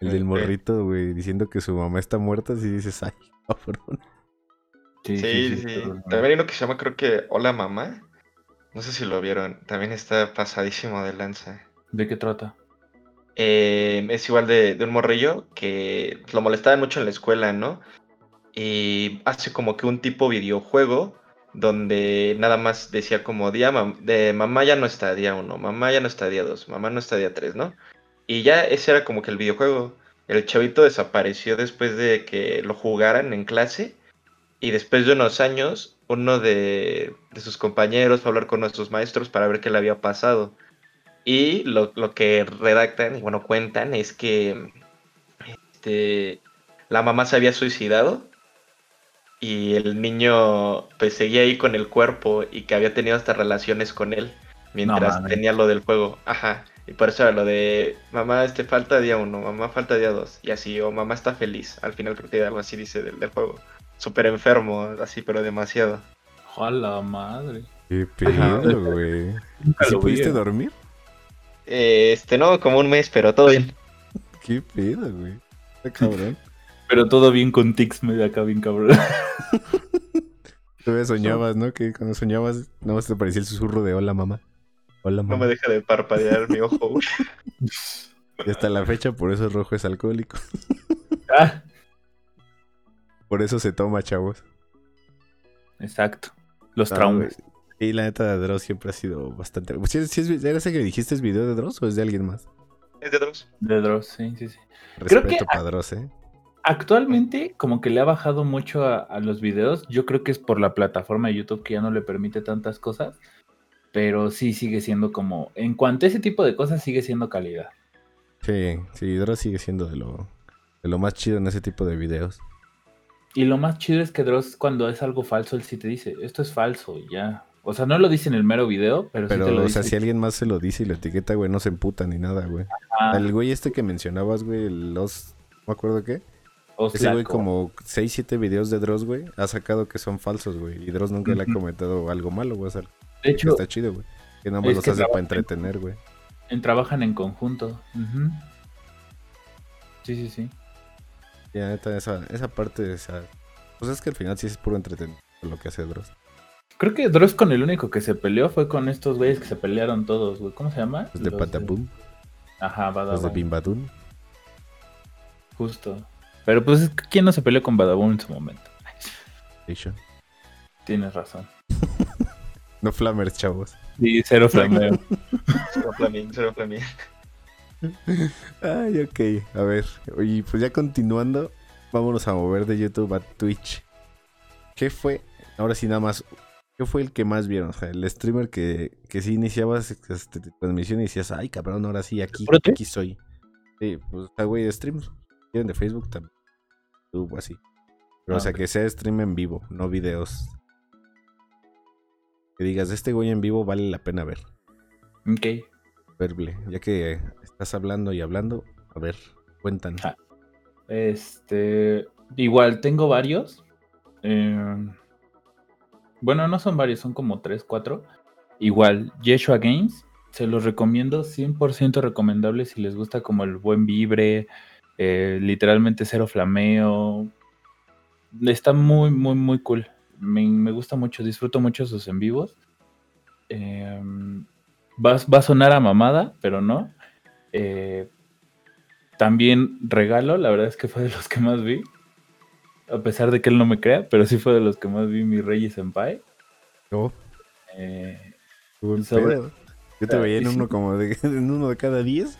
El del morrito, güey, diciendo que su mamá está muerta, si dices, ay, cabrón. Sí, sí, sí. También hay uno que se llama, creo que Hola Mamá. No sé si lo vieron. También está pasadísimo de lanza. ¿De qué trata? Eh, es igual de, de, un morrillo que lo molestaba mucho en la escuela, ¿no? Y hace como que un tipo videojuego donde nada más decía como día de mamá ya no está día uno, mamá ya no está día dos, mamá no está día tres, ¿no? Y ya ese era como que el videojuego. El chavito desapareció después de que lo jugaran en clase y después de unos años uno de, sus compañeros fue a hablar con nuestros maestros para ver qué le había pasado. Y lo, lo que redactan y bueno cuentan es que este, la mamá se había suicidado y el niño pues seguía ahí con el cuerpo y que había tenido hasta relaciones con él mientras tenía lo del juego. Ajá. Y por eso era lo de mamá este falta día uno, mamá falta día dos. Y así, o mamá está feliz. Al final creo que algo así dice del, del juego. Súper enfermo, así, pero demasiado. ¡Hola madre! Qué pedo, güey. ¿Sí pudiste dormir? Eh, este, no, como un mes, pero todo bien. Qué pedo, güey. Qué cabrón. Pero todo bien con tics medio acá, bien cabrón. Tú soñabas, ¿no? Que cuando soñabas, no te parecía el susurro de hola mamá. Hola mamá. No me deja de parpadear mi ojo. y hasta la fecha, por eso rojo es alcohólico. ah. Por eso se toma, chavos. Exacto. Los traumas. Y la neta de Dross siempre ha sido bastante. ¿Sí, es, ¿Era ese que dijiste es video de Dross o es de alguien más? Es de Dross. De Dross, sí, sí, sí. Respeto Creo para Dross, ¿eh? Actualmente, como que le ha bajado mucho a, los videos. Yo creo que es por la plataforma de YouTube que ya no le permite tantas cosas. Pero sí sigue siendo como. En cuanto a ese tipo de cosas, sigue siendo calidad. Sí, sí, Dross sigue siendo de lo, de lo más chido en ese tipo de videos. Y lo más chido es que Dross, cuando es algo falso, él sí te dice, esto es falso, ya. O sea, no lo dice en el mero video, pero, pero sí te lo o sea, si alguien más se lo dice y lo etiqueta, güey, no se emputa ni nada, güey. El güey este que mencionabas, güey, los... No me acuerdo qué. Ese güey como 6, 7 videos de Dross, güey, ha sacado que son falsos, güey. Y Dross nunca le ha comentado algo malo, güey. O de hecho, está chido, güey. Que nada más los hace para entretener, güey. En, trabajan en conjunto. Sí, sí, sí. Ya, neta, esa, esa parte, esa... Pues es que al final sí es puro entretenimiento lo que hace Dross. Creo que Dross con el único que se peleó fue con estos güeyes que se pelearon todos, güey. ¿Cómo se llama? Los de Pataboom. Ajá, Badabun. Los de Bimbadun. Justo. Pero pues, ¿quién no se peleó con Badabun en su momento? Tienes razón. no flamers, chavos. Sí, cero flameo. cero flaming, cero flaming. Ay, ok. A ver. Oye, pues ya continuando, vámonos a mover de YouTube a Twitch. ¿Qué fue? Ahora sí, nada más. ¿Qué fue el que más vieron? O sea, el streamer que, que sí iniciabas este, transmisión y decías, ay, cabrón, ahora sí, aquí, aquí soy. Sí, pues, güey, de streams. de Facebook también así. Pero, o ah, sea, que sea stream en vivo, no videos. Que digas, este güey en vivo vale la pena ver. Ok. Verble, ya que estás hablando y hablando, a ver, cuéntanos. Ah, este. igual, tengo varios. Eh, bueno, no son varios, son como 3, 4. Igual, Yeshua Games, se los recomiendo, 100% recomendable si les gusta como el buen vibre, eh, literalmente cero flameo. Está muy, muy, muy cool. Me, me gusta mucho, disfruto mucho sus en vivos. Eh, va, va, a sonar a mamada, pero no. Eh, también regalo, la verdad es que fue de los que más vi. A pesar de que él no me crea, pero sí fue de los que más vi mi Reyes Senpai. Oh. Eh, sobre... Yo te veía en uno como de, en uno de cada 10.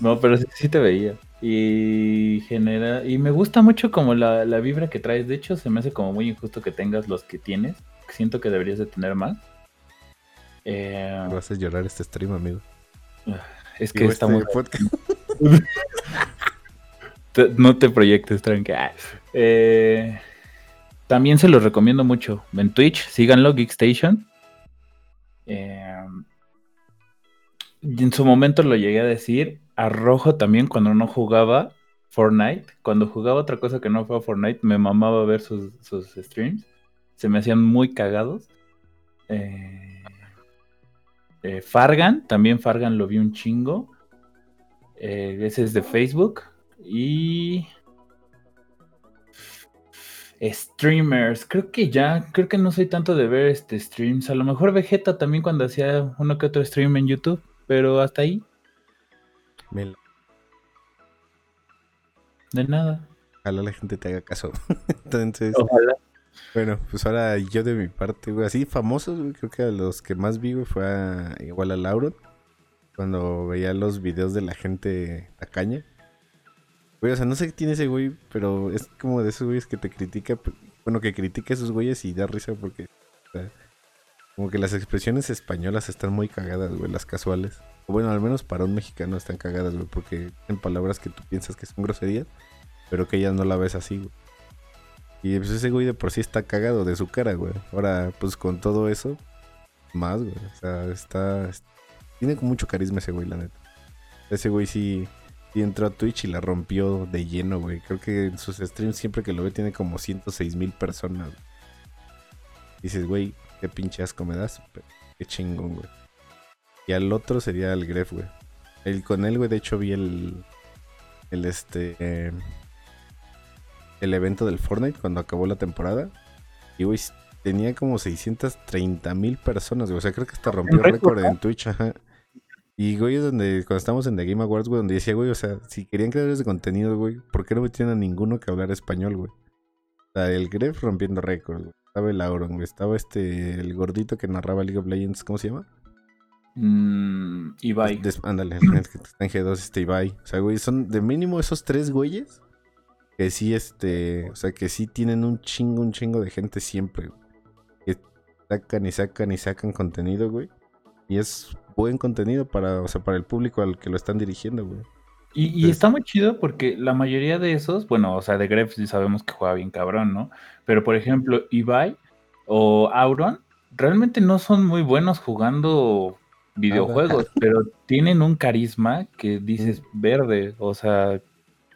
No, pero sí, sí, te veía. Y genera. Y me gusta mucho como la, la, vibra que traes. De hecho, se me hace como muy injusto que tengas los que tienes. Siento que deberías de tener más. Eh, Vas a llorar este stream, amigo. Es que está este muy. no te proyectes, tranquilo. Eh, también se los recomiendo mucho. En Twitch, síganlo, Geekstation. Eh, en su momento lo llegué a decir. A Rojo también cuando no jugaba Fortnite. Cuando jugaba otra cosa que no fue Fortnite, me mamaba ver sus, streams. Se me hacían muy cagados. Eh, eh, Fargan, también Fargan lo vi un chingo. Eh, ese es de Facebook. Y. Streamers, creo que ya, creo que no soy tanto de ver este streams. A lo mejor Vegeta también cuando hacía uno que otro stream en YouTube, pero hasta ahí. Me... De nada. Ojalá la gente te haga caso. Entonces. Ojalá. Bueno, pues ahora yo de mi parte, güey, así famosos, güey, creo que a los que más vi, güey, fue a, igual a Lauron. Cuando veía los videos de la gente tacaña. Güey, o sea, no sé qué tiene ese güey, pero es como de esos güeyes que te critica, bueno, que critica a esos güeyes y da risa porque, o sea, como que las expresiones españolas están muy cagadas, güey, las casuales. Bueno, al menos para un mexicano están cagadas, güey, porque en palabras que tú piensas que son groserías, pero que ella no la ves así, güey. Y pues ese güey de por sí está cagado de su cara, güey. Ahora, pues con todo eso, más, güey. O sea, está, Tiene mucho carisma ese güey, la neta. Ese güey sí y entró a Twitch y la rompió de lleno, güey. Creo que en sus streams siempre que lo ve tiene como 106 mil personas. Dices, güey, qué pinche asco me das. Qué chingón, güey. Y al otro sería el Gref, güey. El, con él, güey, de hecho vi el. El este. Eh, el evento del Fortnite cuando acabó la temporada. Y, güey, tenía como 630 mil personas, güey. O sea, creo que hasta rompió récord en Twitch, ajá. Y, güey, es donde, cuando estamos en The Game Awards, güey, donde decía, güey, o sea, si querían creadores de contenido, güey, ¿por qué no metían a ninguno que hablar español, güey? O sea, el Gref rompiendo récords, güey. Estaba el Auron, güey. Estaba este, el gordito que narraba League of Legends, ¿cómo se llama? Mm, Ibai. ándale, el que está en G2, este Ibai. O sea, güey, son de mínimo esos tres güeyes que sí, este, o sea, que sí tienen un chingo, un chingo de gente siempre, güey. Que sacan y sacan y sacan contenido, güey. Y es buen contenido para, o sea, para el público al que lo están dirigiendo, güey. Y, y está muy chido porque la mayoría de esos, bueno, o sea, de Gref sí sabemos que juega bien cabrón, ¿no? Pero por ejemplo, Ibai o Auron realmente no son muy buenos jugando videojuegos, pero tienen un carisma que dices verde, o sea,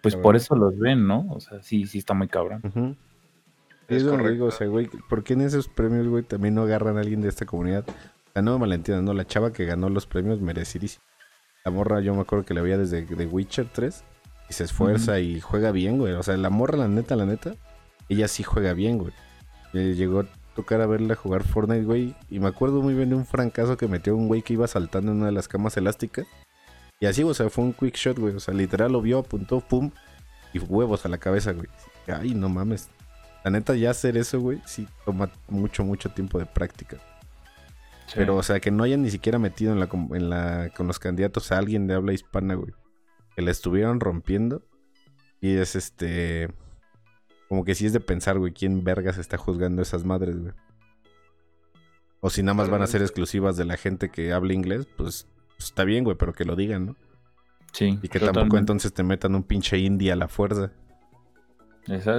pues por eso los ven, ¿no? O sea, sí, sí está muy cabrón. Es, correcto. o sea, güey, ¿por qué en esos premios, güey, también no agarran a alguien de esta comunidad? no me malentiendan, no, la chava que ganó los premios merecidísima. La morra, yo me acuerdo que la veía desde The Witcher 3 y se esfuerza y juega bien, güey. O sea, la morra, la neta, la neta, ella sí juega bien, güey. llegó a tocar a verla jugar Fortnite, güey. Y me acuerdo muy bien de un francazo que metió un güey que iba saltando en una de las camas elásticas. Y así, o sea, fue un quick shot, güey. O sea, literal lo vio, apuntó, pum, y huevos a la cabeza, güey. Ay, no mames. La neta, ya hacer eso, güey, sí toma mucho, mucho tiempo de práctica. Pero, o sea, que no hayan ni siquiera metido en la, en la, con los candidatos a alguien de habla hispana, güey. Que la estuvieron rompiendo. Y es este. Como que sí es de pensar, güey, quién vergas está juzgando esas madres, güey. O si nada más van a ser exclusivas de la gente que habla inglés, pues, pues está bien, güey, pero que lo digan, ¿no? Sí. Y que tampoco entonces te metan un pinche indie a la fuerza.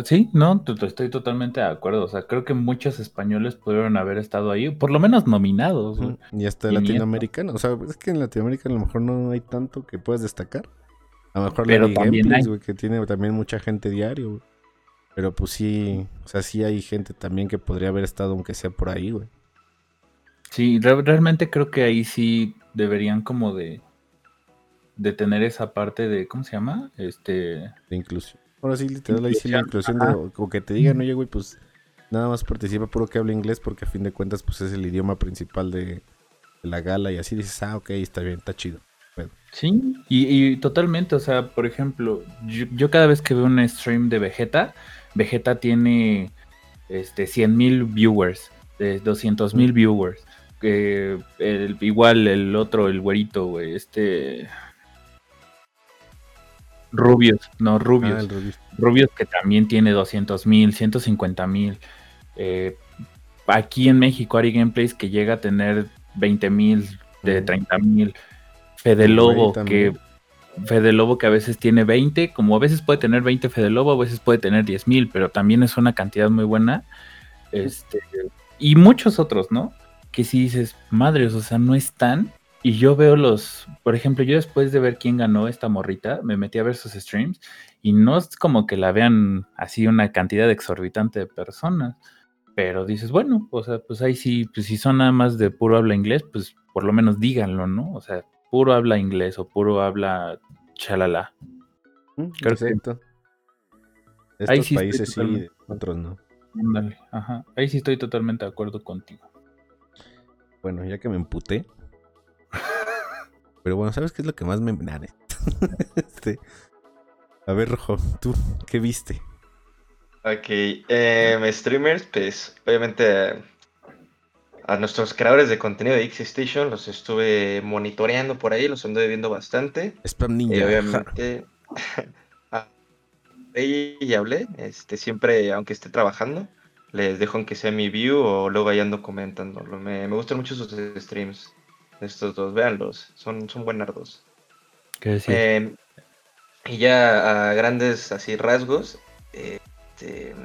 Sí, no, estoy totalmente de acuerdo. O sea, creo que muchos españoles pudieron haber estado ahí, por lo menos nominados. Y hasta latinoamericano. O sea, es que en Latinoamérica a lo mejor no hay tanto que puedas destacar. A lo mejor Pero la también Gameplays, güey, que tiene también mucha gente diario, Pero pues sí, o sea, sí hay gente también que podría haber estado aunque sea por ahí, güey. Sí, re- realmente creo que ahí sí deberían como de, de tener esa parte de, ¿cómo se llama? Este, De inclusión. Ahora sí, literal, ahí sí la inclusión de, o, que te digan, oye, güey, pues nada más participa puro que hable inglés porque a fin de cuentas, pues es el idioma principal de, de la gala y así dices, ah, ok, está bien, está chido. Sí, y, y totalmente, o sea, por ejemplo, yo, yo cada vez que veo un stream de Vegeta, Vegeta tiene este 100 mil viewers, eh, 200 mil viewers. eh, el- igual el otro, el güerito, güey, este... Rubius, no, Rubius. Ah. Rubius que también tiene 200 mil, 150 mil. Eh, aquí en México, Ari Gameplays que llega a tener 20 mil, de Ujú. 30 mil. Fede Lobo que. Fede Lobo que a veces tiene 20, como a veces puede tener 20 Fede Lobo, a veces puede tener 10 mil, pero también es una cantidad muy buena. Este, y muchos otros, ¿no? Que si dices, madres, o sea, no están. Y yo veo los, por ejemplo, yo después de ver quién ganó esta morrita, me metí a ver sus streams y no es como que la vean así una cantidad exorbitante de personas, pero dices, bueno, o sea, pues ahí sí, pues si son nada más de puro habla inglés, pues por lo menos díganlo, ¿no? O sea, puro habla inglés o puro habla chalala. Mm, Creo que- Exacto. De Ahí Estos sí estoy países sí, otros no. Ándale, ajá. Ahí sí estoy totalmente de acuerdo contigo. Bueno, ya que me emputé. Pero bueno, ¿sabes qué es lo que más me... Nah, este... A ver, Rojo, ¿tú qué viste? Ok, em, streamers, pues obviamente a nuestros creadores de contenido de X Station los estuve monitoreando por ahí, los anduve viendo bastante. Spam Y Ninja. obviamente a- ahí y hablé, este, siempre, aunque esté trabajando, les dejo aunque sea mi view o luego ahí ando comentándolo. Me, me gustan mucho sus streams, estos dos, véanlos, son, son buenardos. ¿Qué decir? Eh, y ya a grandes así rasgos, este,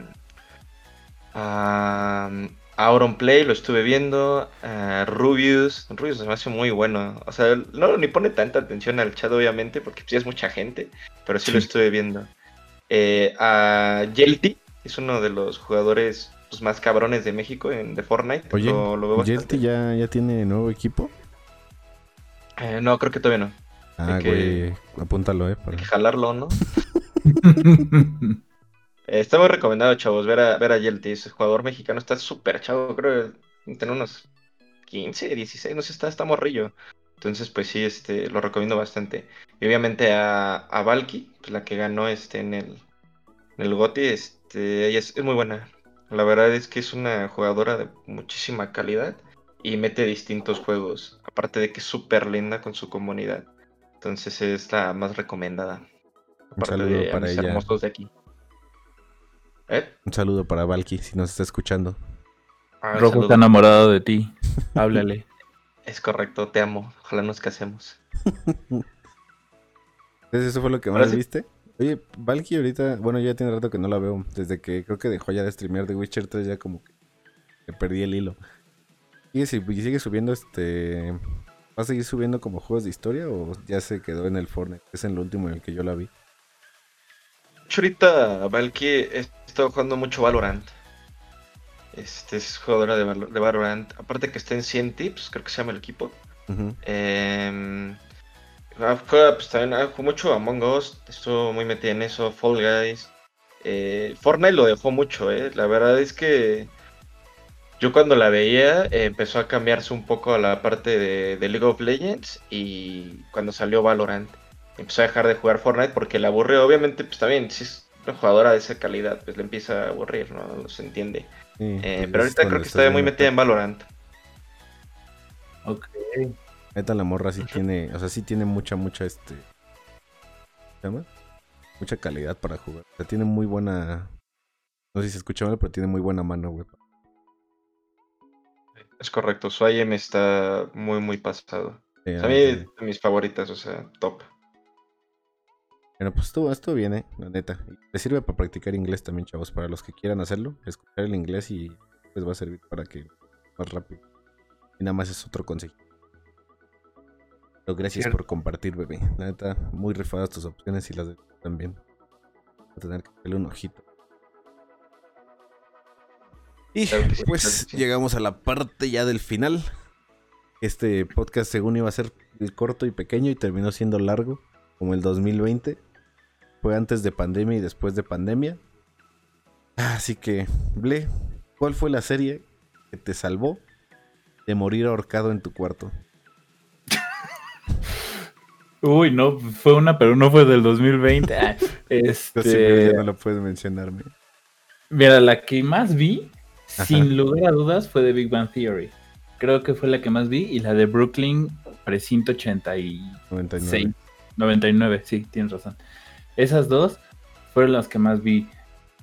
Auron Play lo estuve viendo, a Rubius, Rubius se me hace muy bueno, o sea, no ni pone tanta atención al chat obviamente porque sí es mucha gente, pero sí, lo estuve viendo. Eh, a Yelty, es uno de los jugadores pues, más cabrones de México en de Fortnite, Oye, lo, lo veo bastante. ¿Yelty ya, ya tiene nuevo equipo? Eh, no, creo que todavía no, Ah, que- güey, apúntalo, eh. Para... hay que jalarlo, ¿no? Eh, Está muy recomendado, chavos, ver a, ver a Yelty. Ese jugador mexicano está súper chavo, creo que tiene unos 15, 16, no sé, está, está morrillo. Entonces, pues sí, este, lo recomiendo bastante. Y obviamente a, a Valky, pues la que ganó este en el, en el GOTY, este, ella es, es muy buena. La verdad es que es una jugadora de muchísima calidad y mete distintos juegos. Aparte de que es súper linda con su comunidad. Entonces es la más recomendada. Aparte saludo de para mis ella. hermosos de aquí. ¿Eh? Un saludo para Valky, si nos está escuchando. Ah, Rojo está enamorado de ti. Háblale. Es correcto, te amo. Ojalá nos casemos. Entonces, ¿eso fue lo que Ahora más sí. viste? Oye, Valky ahorita, bueno, ya tiene rato que no la veo. Desde que creo que dejó ya de streamear de Witcher 3, ya como que le perdí el hilo. ¿Sigue, si- sigue subiendo este. ¿Va a seguir subiendo como juegos de historia o ya se quedó en el Fortnite? Es en lo último en el que yo la vi. Hecho, ahorita Valky he estado jugando mucho Valorant. Este es jugadora de, de Valorant. Aparte que está en 100 tips, creo que se llama el equipo. Ujú. Eh, juega, pues, también ah, jugó mucho Among Us. Estuvo muy metida en eso. Fall Guys. Eh, Fortnite lo dejó mucho, eh. La verdad es que yo cuando la veía eh, empezó a cambiarse un poco a la parte de, de League of Legends y cuando salió Valorant empezó a dejar de jugar Fortnite porque le aburrió. Obviamente, pues también, si es una jugadora de esa calidad, pues le empieza a aburrir, ¿no? Se entiende. Sí, Eh, pues, pero ahorita creo que está muy metida en. Valorant. Ok. Neta, la morra sí tiene, o sea, sí tiene mucha, mucha, este... ¿Se llama? Mucha calidad para jugar. O sea, tiene muy buena... No sé si se escucha mal, pero tiene muy buena mano, güey. Es correcto, su IM está muy, muy pasado. O sea, a mí, de mis favoritas, o sea, top. Bueno, pues estuvo, estuvo bien, eh, la neta. Les sirve para practicar inglés también, chavos. Para los que quieran hacerlo, escuchar el inglés y les va a servir para que más rápido. Y nada más es otro consejo. Pero gracias por compartir, bebé. La neta, muy rifadas tus opciones y las de también. Voy a tener que darle un ojito. Y pues llegamos a la parte ya del final. Este podcast según iba a ser corto y pequeño y terminó siendo largo, como el 2020. Fue antes de pandemia y después de pandemia. Así que, Ble, ¿cuál fue la serie que te salvó de morir ahorcado en tu cuarto? Uy, no, fue una, pero no fue del 2020. Ah, Este, no lo puedes mencionarme. Mira, la que más vi, Ajá. sin lugar a dudas, fue de Big Bang Theory. Creo que fue la que más vi y la de Brooklyn Precinto 86. 99. 99, sí, tienes razón. Esas dos fueron las que más vi.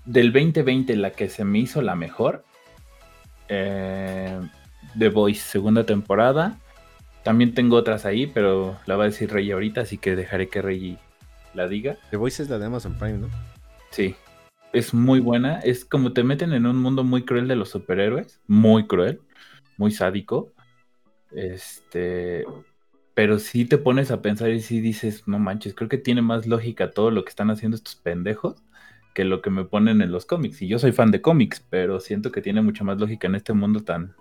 Del 2020, la que se me hizo la mejor. eh, The Voice, segunda temporada. También tengo otras ahí, pero la va a decir Rey ahorita, así que dejaré que Rey la diga. The Voice es la de Amazon Prime, ¿no? Sí, es muy buena. Es como te meten en un mundo muy cruel de los superhéroes. Muy cruel, muy sádico. Este. Pero sí te pones a pensar y sí dices, no manches, creo que tiene más lógica todo lo que están haciendo estos pendejos que lo que me ponen en los cómics. Y yo soy fan de cómics, pero siento que tiene mucha más lógica en este mundo tan.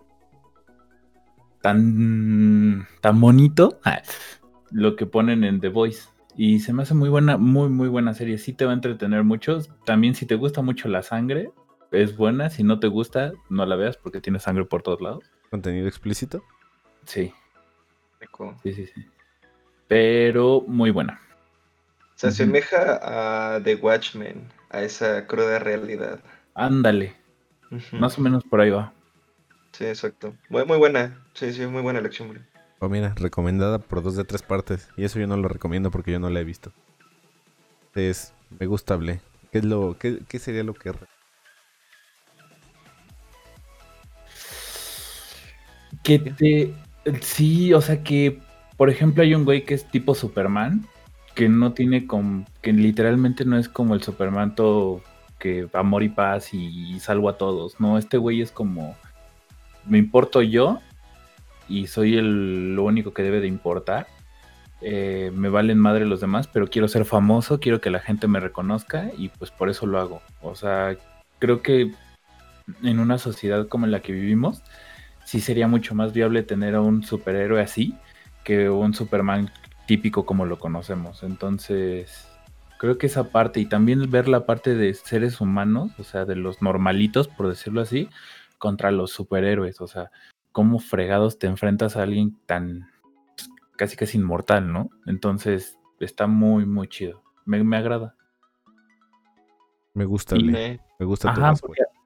tan. tan bonito. ah, lo que ponen en The Voice. Y se me hace muy buena, muy, muy buena serie. Sí te va a entretener mucho. También si te gusta mucho la sangre, es buena. Si no te gusta, no la veas porque tiene sangre por todos lados. Contenido explícito. Sí. Sí, sí, sí. Pero muy buena. Se Ujú. asemeja a The Watchmen, a esa cruda realidad. Ándale. Más o menos por ahí va. Sí, exacto. Muy, muy buena. Sí, sí, muy buena elección, bro. Oh, mira, recomendada por dos de tres partes. Y eso yo no lo recomiendo porque yo no la he visto. Es, me gusta Ble. ¿Qué, es lo, qué, qué sería lo que... Que te. Sí, o sea que, por ejemplo, hay un güey que es tipo Superman, que no tiene como. que literalmente no es como el Superman todo que amor y paz y, salvo a todos. No, este güey es como. Me importo yo y soy el, lo único que debe de importar. Eh, me valen madre los demás, pero quiero ser famoso, quiero que la gente me reconozca y pues por eso lo hago. O sea, creo que en una sociedad como en la que vivimos, sí sería mucho más viable tener a un superhéroe así que un Superman típico como lo conocemos. Entonces, creo que esa parte y también ver la parte de seres humanos, o sea, de los normalitos, por decirlo así, contra los superhéroes, o sea, cómo fregados te enfrentas a alguien tan pues, casi casi inmortal, ¿no? Entonces, está muy, muy chido. Me, me agrada. Me gusta Y-. Eh, Me gusta tu Ajá, respuesta. porque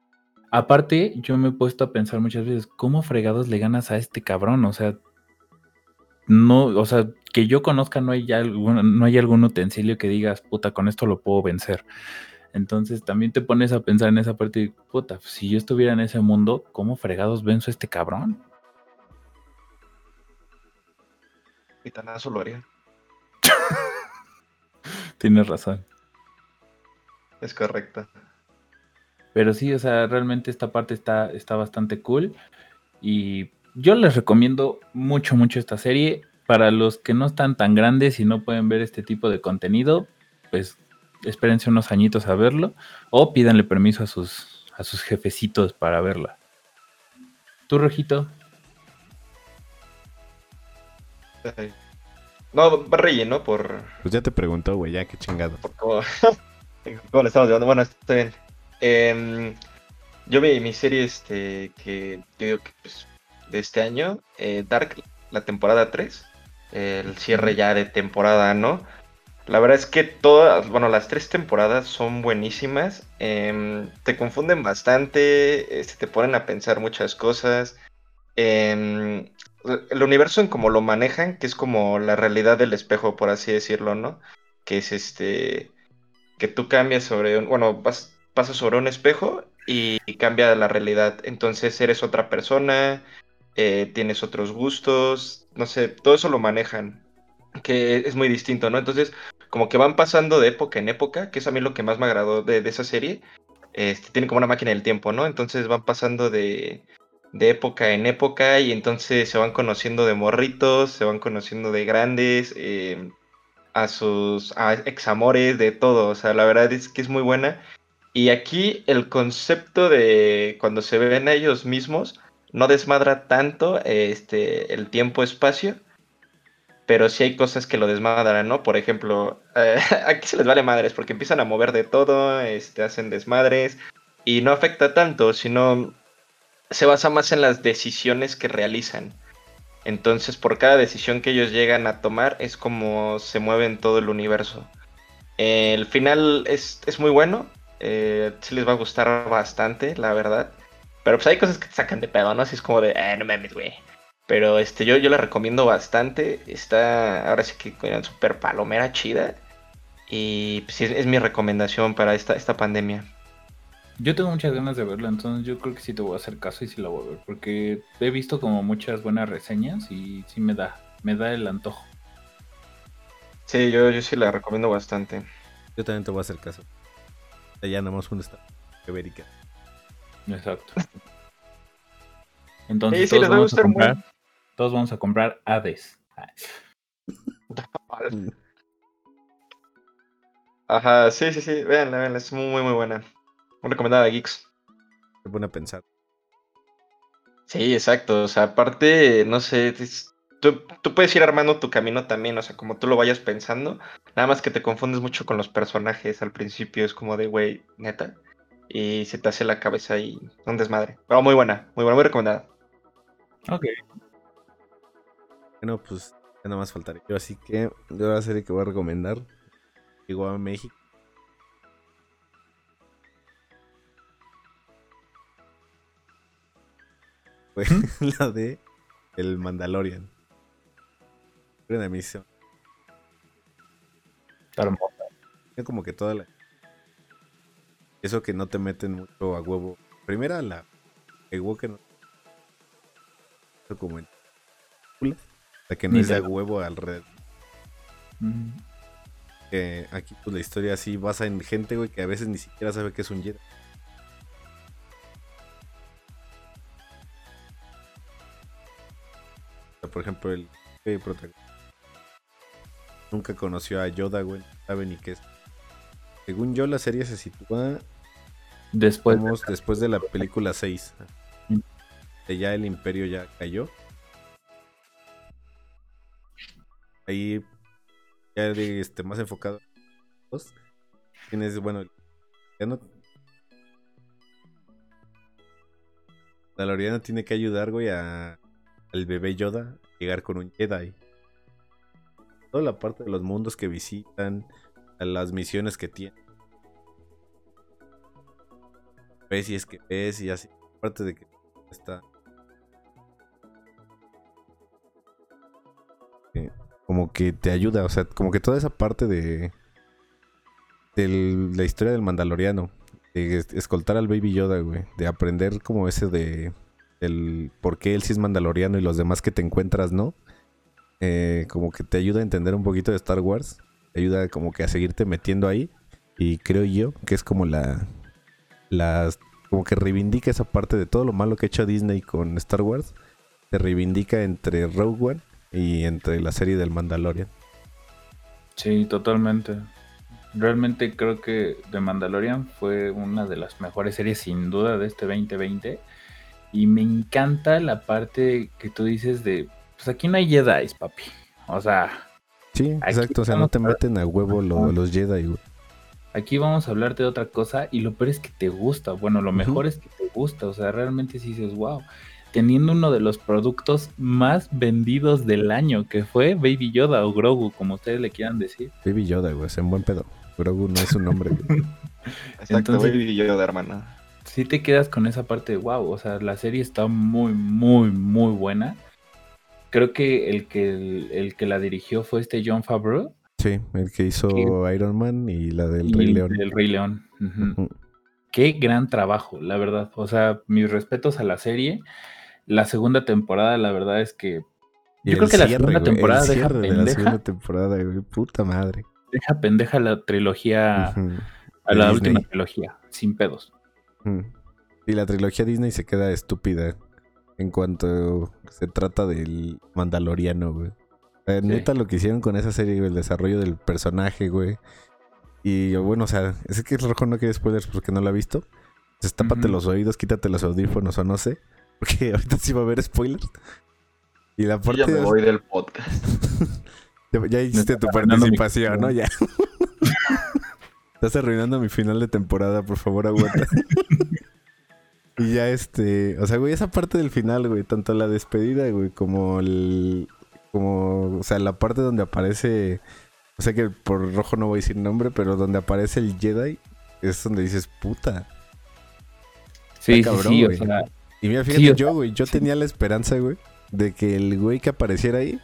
aparte yo me he puesto a pensar muchas veces, ¿cómo fregados le ganas a este cabrón? O sea, no, o sea, que yo conozca no hay, ya algún, no hay algún utensilio que digas, puta, con esto lo puedo vencer. Entonces también te pones a pensar en esa parte, y, puta, si yo estuviera en ese mundo, ¿cómo fregados venzo a este cabrón? Pitanazo lo haría. Tienes razón. Es correcto. Pero sí, o sea, realmente esta parte está, está bastante cool. Y yo les recomiendo mucho, mucho esta serie. Para los que no están tan grandes y no pueden ver este tipo de contenido, pues espérense unos añitos a verlo. O pídanle permiso a sus, a sus jefecitos para verla. ¿Tú, Rojito? Ay. No, relleno por, Pues ya te preguntó, güey, ya qué chingado. por cómo, cómo le estamos llevando. Bueno, está bien. Em, yo vi mi serie este que yo digo que pues, de este año, eh, Dark, la temporada 3, el cierre ya de temporada, ¿no? La verdad es que todas, bueno, las tres temporadas son buenísimas. em, te confunden bastante, este, te ponen a pensar muchas cosas. em, el universo en cómo lo manejan, que es como la realidad del espejo, por así decirlo, ¿no? Que es este, que tú cambias sobre, un, bueno, vas, pasas sobre un espejo y, cambia la realidad. Entonces eres otra persona, eh, tienes otros gustos, no sé, todo eso lo manejan, que es muy distinto, ¿no? Entonces, como que van pasando de época en época, que es a mí lo que más me agradó de, de esa serie. Este, tiene como una máquina del tiempo, ¿no? Entonces van pasando de, de época en época y entonces se van conociendo de morritos, se van conociendo de grandes, eh, a sus a examores, de todo. O sea, la verdad es que es muy buena. Y aquí el concepto de cuando se ven a ellos mismos no desmadra tanto este, el tiempo-espacio, pero sí hay cosas que lo desmadran, ¿no? Por ejemplo, eh, aquí se les vale madres porque empiezan a mover de todo, este, hacen desmadres y no afecta tanto, sino se basa más en las decisiones que realizan. Entonces, por cada decisión que ellos llegan a tomar es como se mueve en todo el universo. el final es, muy bueno, eh, sí les va a gustar bastante, la verdad. Pero pues hay cosas que te sacan de pedo, ¿no? Así es como de, eh, no mames, güey. Pero este, yo, yo la recomiendo bastante. Está ahora sí que con super palomera chida. Y pues es, es mi recomendación para esta, esta pandemia. Yo tengo muchas ganas de verla, entonces yo creo que sí te voy a hacer caso y sí la voy a ver, porque he visto como muchas buenas reseñas y sí me da, me da el antojo. Sí, yo, yo sí la recomiendo bastante. Yo también te voy a hacer caso. Ya nada más una está Ibérica. Exacto. Entonces todos, vamos a comprar, todos vamos a comprar Hades. Ajá, sí, sí, sí, véanla, véanla, es muy, muy buena recomendada de Geeks. Se pone a pensar. Sí, exacto. O sea, aparte, no sé, tú, puedes ir armando tu camino también, o sea, como tú lo vayas pensando. Nada más que te confundes mucho con los personajes al principio, es como de, güey, neta. Y se te hace la cabeza y un desmadre. Pero muy buena, muy buena, muy recomendada. Ok. Bueno, pues ya nada más faltaría yo, así que yo la serie que voy a recomendar llegó a México fue la de El Mandalorian. Una emisión. Hermosa. Como que toda la. Eso que no te meten mucho a huevo. Primera, la. El que no. Como en. La que no es de huevo alrededor. Que aquí, pues la historia así basa en gente, güey, que a veces ni siquiera sabe que es un Jedi. por ejemplo, el protagonista nunca conoció a Yoda, güey, no sabe ni qué es. Según yo, la serie se sitúa después, de... después de la película 6. Ya el imperio ya cayó. Ahí ya este, más enfocado. Tienes, bueno, ya no. La Loriana tiene que ayudar, güey, a el bebé Yoda llegar con un Jedi. Toda la parte de los mundos que visitan, las misiones que tienen. Especies que ves y así. Aparte de que está. como que te ayuda, o sea, como que toda esa parte de. de la historia del Mandaloriano. De escoltar al Baby Yoda, güey. De aprender como ese de el por qué él sí es mandaloriano y los demás que te encuentras no. Eh, como que te ayuda a entender un poquito de Star Wars. Te ayuda como que a seguirte metiendo ahí. Y creo yo que es como la. Las, como que reivindica esa parte de todo lo malo que ha hecho Disney con Star Wars. Se reivindica entre Rogue One y entre la serie del Mandalorian. Sí, totalmente. Realmente creo que The Mandalorian fue una de las mejores series sin duda de este 2020 y me encanta la parte que tú dices de, pues aquí no hay Jedi, papi. O sea... Sí, exacto. O sea, no te meten a huevo los Jedi, güey. Aquí vamos a hablarte de otra cosa y lo peor es que te gusta. Bueno, lo mejor es que te gusta. O sea, realmente sí dices, wow. Teniendo uno de los productos más vendidos del año, que fue Baby Yoda o Grogu, como ustedes le quieran decir. Baby Yoda, güey, es un buen pedo. Grogu no es un nombre. Exacto, Baby Yoda, hermana sí te quedas con esa parte de wow, o sea, la serie está muy, muy, muy buena. Creo que el que, el, que la dirigió fue este John Favreau. Sí, el que hizo Iron Man y la del Rey León. El Rey León. Qué gran trabajo, la verdad. O sea, mis respetos a la serie. La segunda temporada, la verdad es que. yo creo que la segunda temporada deja pendeja. la segunda temporada, güey, puta madre. Deja pendeja la trilogía. A la última trilogía, sin pedos. Y la trilogía Disney se queda estúpida en cuanto se trata del Mandaloriano, güey. neta lo que hicieron con esa serie, el desarrollo del personaje, güey. Y yo, bueno, o sea, es que el rojo no quiere spoilers porque no lo ha visto. Entonces tápate los oídos, quítate los audífonos o no sé. Porque ahorita sí va a haber spoilers. Y la Yo parte ya me voy del podcast. ya, ya hiciste tu participación, ¿no? Ya. Estás arruinando mi final de temporada, por favor, aguanta. Y ya este, o sea, güey, esa parte del final, güey, tanto la despedida, güey, como el como, o sea, la parte donde aparece o sea que por rojo no voy a decir nombre, pero donde aparece el Jedi es donde dices, "Puta." Sí, cabrón, sí, o güey. sea, Y mira, fíjate Sí, yo, güey, yo tenía la esperanza, güey, de que el güey que apareciera ahí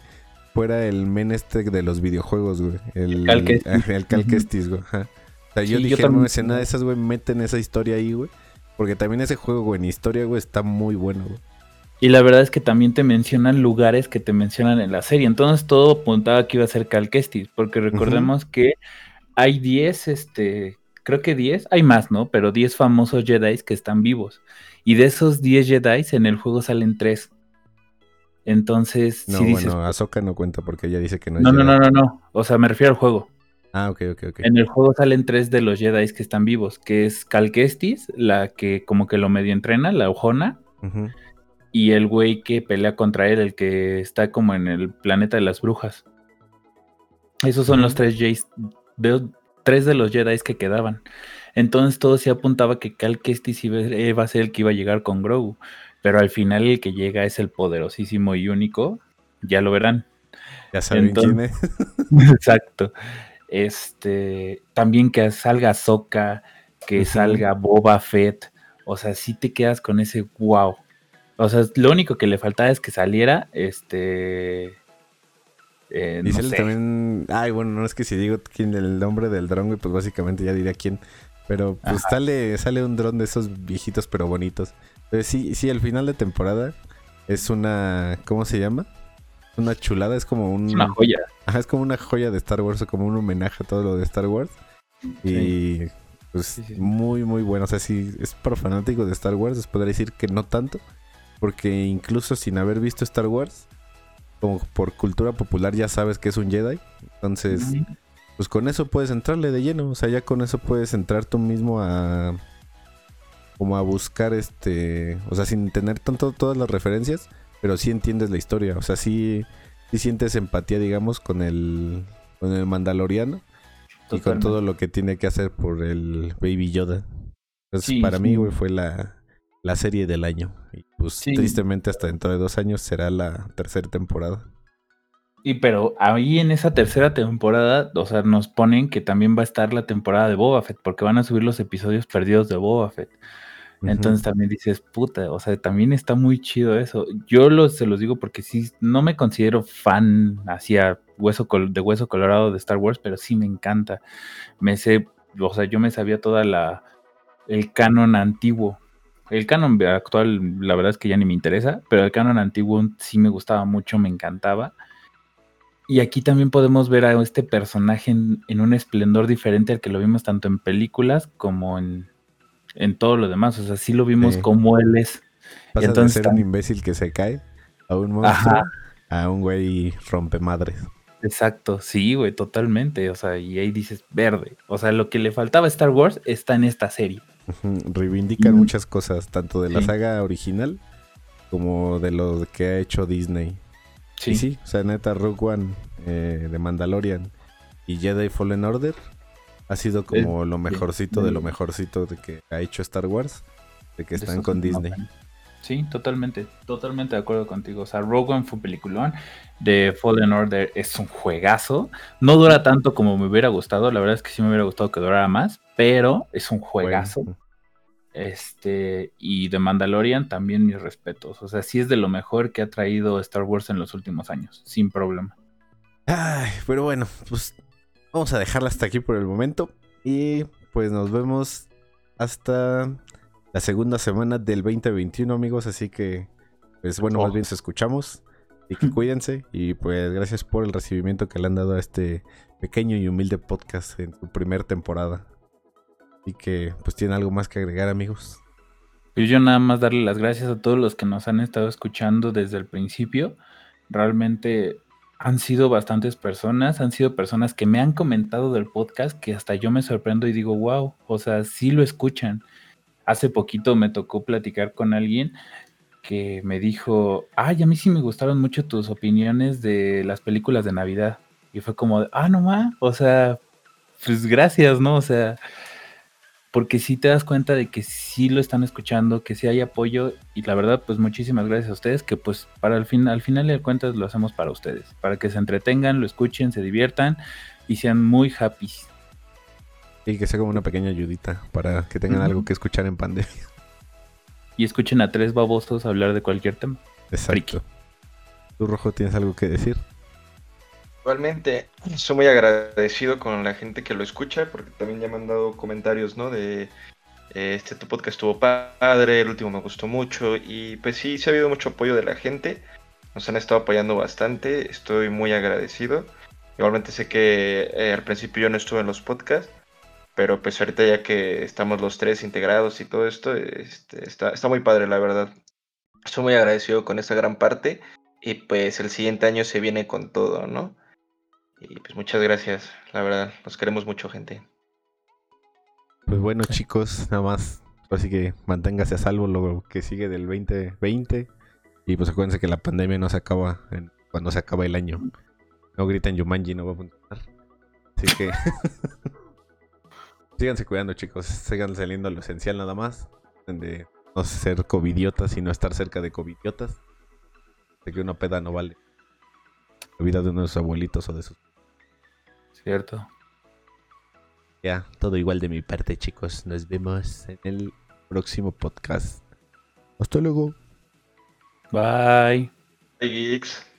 fuera el men este de los videojuegos, güey. El El Cal Ujú. Kestis, güey. ajá. O sea, yo Sí, yo dije, una también- escena de esas, güey, meten esa historia ahí, güey. Porque también ese juego, güey, en historia, güey, está muy bueno, güey. Y la verdad es que también te mencionan lugares que te mencionan en la serie. Entonces todo apuntaba que iba a ser Cal Kestis, porque recordemos que hay 10, este, creo que 10, hay más, ¿no? Pero 10 famosos Jedi que están vivos. Y de esos 10 Jedi en el juego salen 3. Entonces, No, si dices, bueno, Ahsoka no cuenta porque ella dice que no es no, no, no, no, no. O sea, me refiero al juego. Ah, ok, ok, ok. En el juego salen tres de los Jedi que están vivos, que es Cal Kestis, la que como que lo medio entrena, la Ojona, y el güey que pelea contra él, el que está como en el planeta de las brujas. Esos son los Ujú. tres Jays, de- tres de los Jedi que quedaban. Entonces todo se apuntaba que Cal Kestis iba, iba a ser el que iba a llegar con Grogu. Pero al final el que llega es el poderosísimo y único. Ya lo verán. Ya saben Entonces- quién es. Exacto. Este, también que salga Soka, que salga Boba Fett. O sea, sí te quedas con ese wow. O sea, lo único que le faltaba es que saliera este. eh, Y no sé. también. Ay, bueno, no es que si digo quién el nombre del dron, güey, pues básicamente ya diría quién. Pero pues sale, sale un dron de esos viejitos pero bonitos. Entonces sí, sí, el final de temporada es una. ¿Cómo se llama? Una chulada, es como un. Es una joya. Ajá, es como una joya de Star Wars o como un homenaje a todo lo de Star Wars. Y pues Sí, sí, sí. muy, muy bueno. O sea, si es para fanáticos de Star Wars, les podría decir que no tanto. Porque incluso sin haber visto Star Wars, como por cultura popular ya sabes que es un Jedi. Entonces, pues con eso puedes entrarle de lleno. O sea, ya con eso puedes entrar tú mismo a. Como a buscar este. O sea, sin tener tanto todas las referencias. Pero sí entiendes la historia. O sea, sí, sí sientes empatía, digamos, con el. Con el Mandaloriano. Y con todo lo que tiene que hacer por el Baby Yoda. Entonces, Sí, para sí. mí, güey, fue la, la serie del año. Y pues Sí. tristemente hasta dentro de dos años será la tercera temporada. Y pero ahí en esa tercera temporada, o sea, nos ponen que también va a estar la temporada de Boba Fett, porque van a subir los episodios perdidos de Boba Fett. Entonces también dices, puta, o sea, también está muy chido eso. Yo se los digo porque sí, no me considero fan hacia hueso de hueso colorado de Star Wars, pero sí me encanta. Me sé, o sea, yo me sabía toda la, el canon antiguo. El canon actual, la verdad es que ya ni me interesa, pero el canon antiguo sí me gustaba mucho, me encantaba. Y aquí también podemos ver a este personaje en, en un esplendor diferente al que lo vimos tanto en películas como en, en todo lo demás. O sea, sí lo vimos Sí. como él es. Pasa entonces de ser un imbécil que se cae a un monstruo Ajá. a un güey rompemadres. Exacto, sí, güey, totalmente. O sea, y ahí dices verde. O sea, lo que le faltaba a Star Wars está en esta serie. Reivindican Mm. muchas cosas, tanto de la saga original como de lo que ha hecho Disney. Sí, Y sí, o sea, neta, Rogue One, eh, de Mandalorian y Jedi Fallen Order ha sido como lo mejorcito de lo mejorcito de que ha hecho Star Wars, de que están con Disney. Sí, totalmente, totalmente de acuerdo contigo. O sea, Rogue One fue un peliculón. De Fallen Order es un juegazo. No dura tanto como me hubiera gustado. La verdad es que sí me hubiera gustado que durara más, pero es un juegazo. Bueno, Este, y de Mandalorian también mis respetos. O sea, sí es de lo mejor que ha traído Star Wars en los últimos años, sin problema. Ay, pero bueno, pues vamos a dejarla hasta aquí por el momento. Y pues nos vemos hasta la segunda semana del 2021, amigos. Así que, pues bueno, más Oh. bien nos escuchamos. Y que cuídense. Y pues gracias por el recibimiento que le han dado a este pequeño y humilde podcast en su primera temporada. Y que pues tiene algo más que agregar, amigos. Pues yo nada más darle las gracias a todos los que nos han estado escuchando desde el principio. Realmente han sido bastantes personas, han sido personas que me han comentado del podcast que hasta yo me sorprendo y digo, wow, o sea, sí lo escuchan. Hace poquito me tocó platicar con alguien que me dijo, ay, a mí sí me gustaron mucho tus opiniones de las películas de Navidad. Y fue como, ah, no más, o sea, pues gracias, ¿no? O sea, porque si te das cuenta de que sí lo están escuchando, que sí hay apoyo y la verdad pues muchísimas gracias a ustedes que pues para el fin, al final de cuentas lo hacemos para ustedes, para que se entretengan, lo escuchen, se diviertan y sean muy happy. Y que sea como una pequeña ayudita para que tengan algo que escuchar en pandemia. Y escuchen a tres babosos hablar de cualquier tema. Exacto. ¿Tú, Rojo, tienes algo que decir? Igualmente, soy muy agradecido con la gente que lo escucha, porque también ya me han dado comentarios, ¿no? De eh, este tu podcast estuvo padre, el último me gustó mucho, y pues sí, se ha habido mucho apoyo de la gente, nos han estado apoyando bastante, estoy muy agradecido. Igualmente sé que eh, al principio yo no estuve en los podcasts, pero pues ahorita ya que estamos los tres integrados y todo esto, este, está, está muy padre, la verdad. Estoy muy agradecido con esta gran parte. Y pues el siguiente año se viene con todo, ¿no? Y pues muchas gracias, la verdad, nos queremos mucho, gente. Pues bueno, chicos, nada más. Así que manténgase a salvo lo que sigue del 2020. Y pues acuérdense que la pandemia no se acaba cuando se acaba el año. No gritan Yumanji, no va a funcionar. Así que. síganse cuidando, chicos. Sigan saliendo lo esencial nada más. De no ser covidiotas y no estar cerca de covidiotas. De que una peda no vale. La vida de uno de sus abuelitos o de sus Cierto. Ya, todo igual de mi parte, chicos. Nos vemos en el próximo podcast. Hasta luego. Bye. Bye, geeks.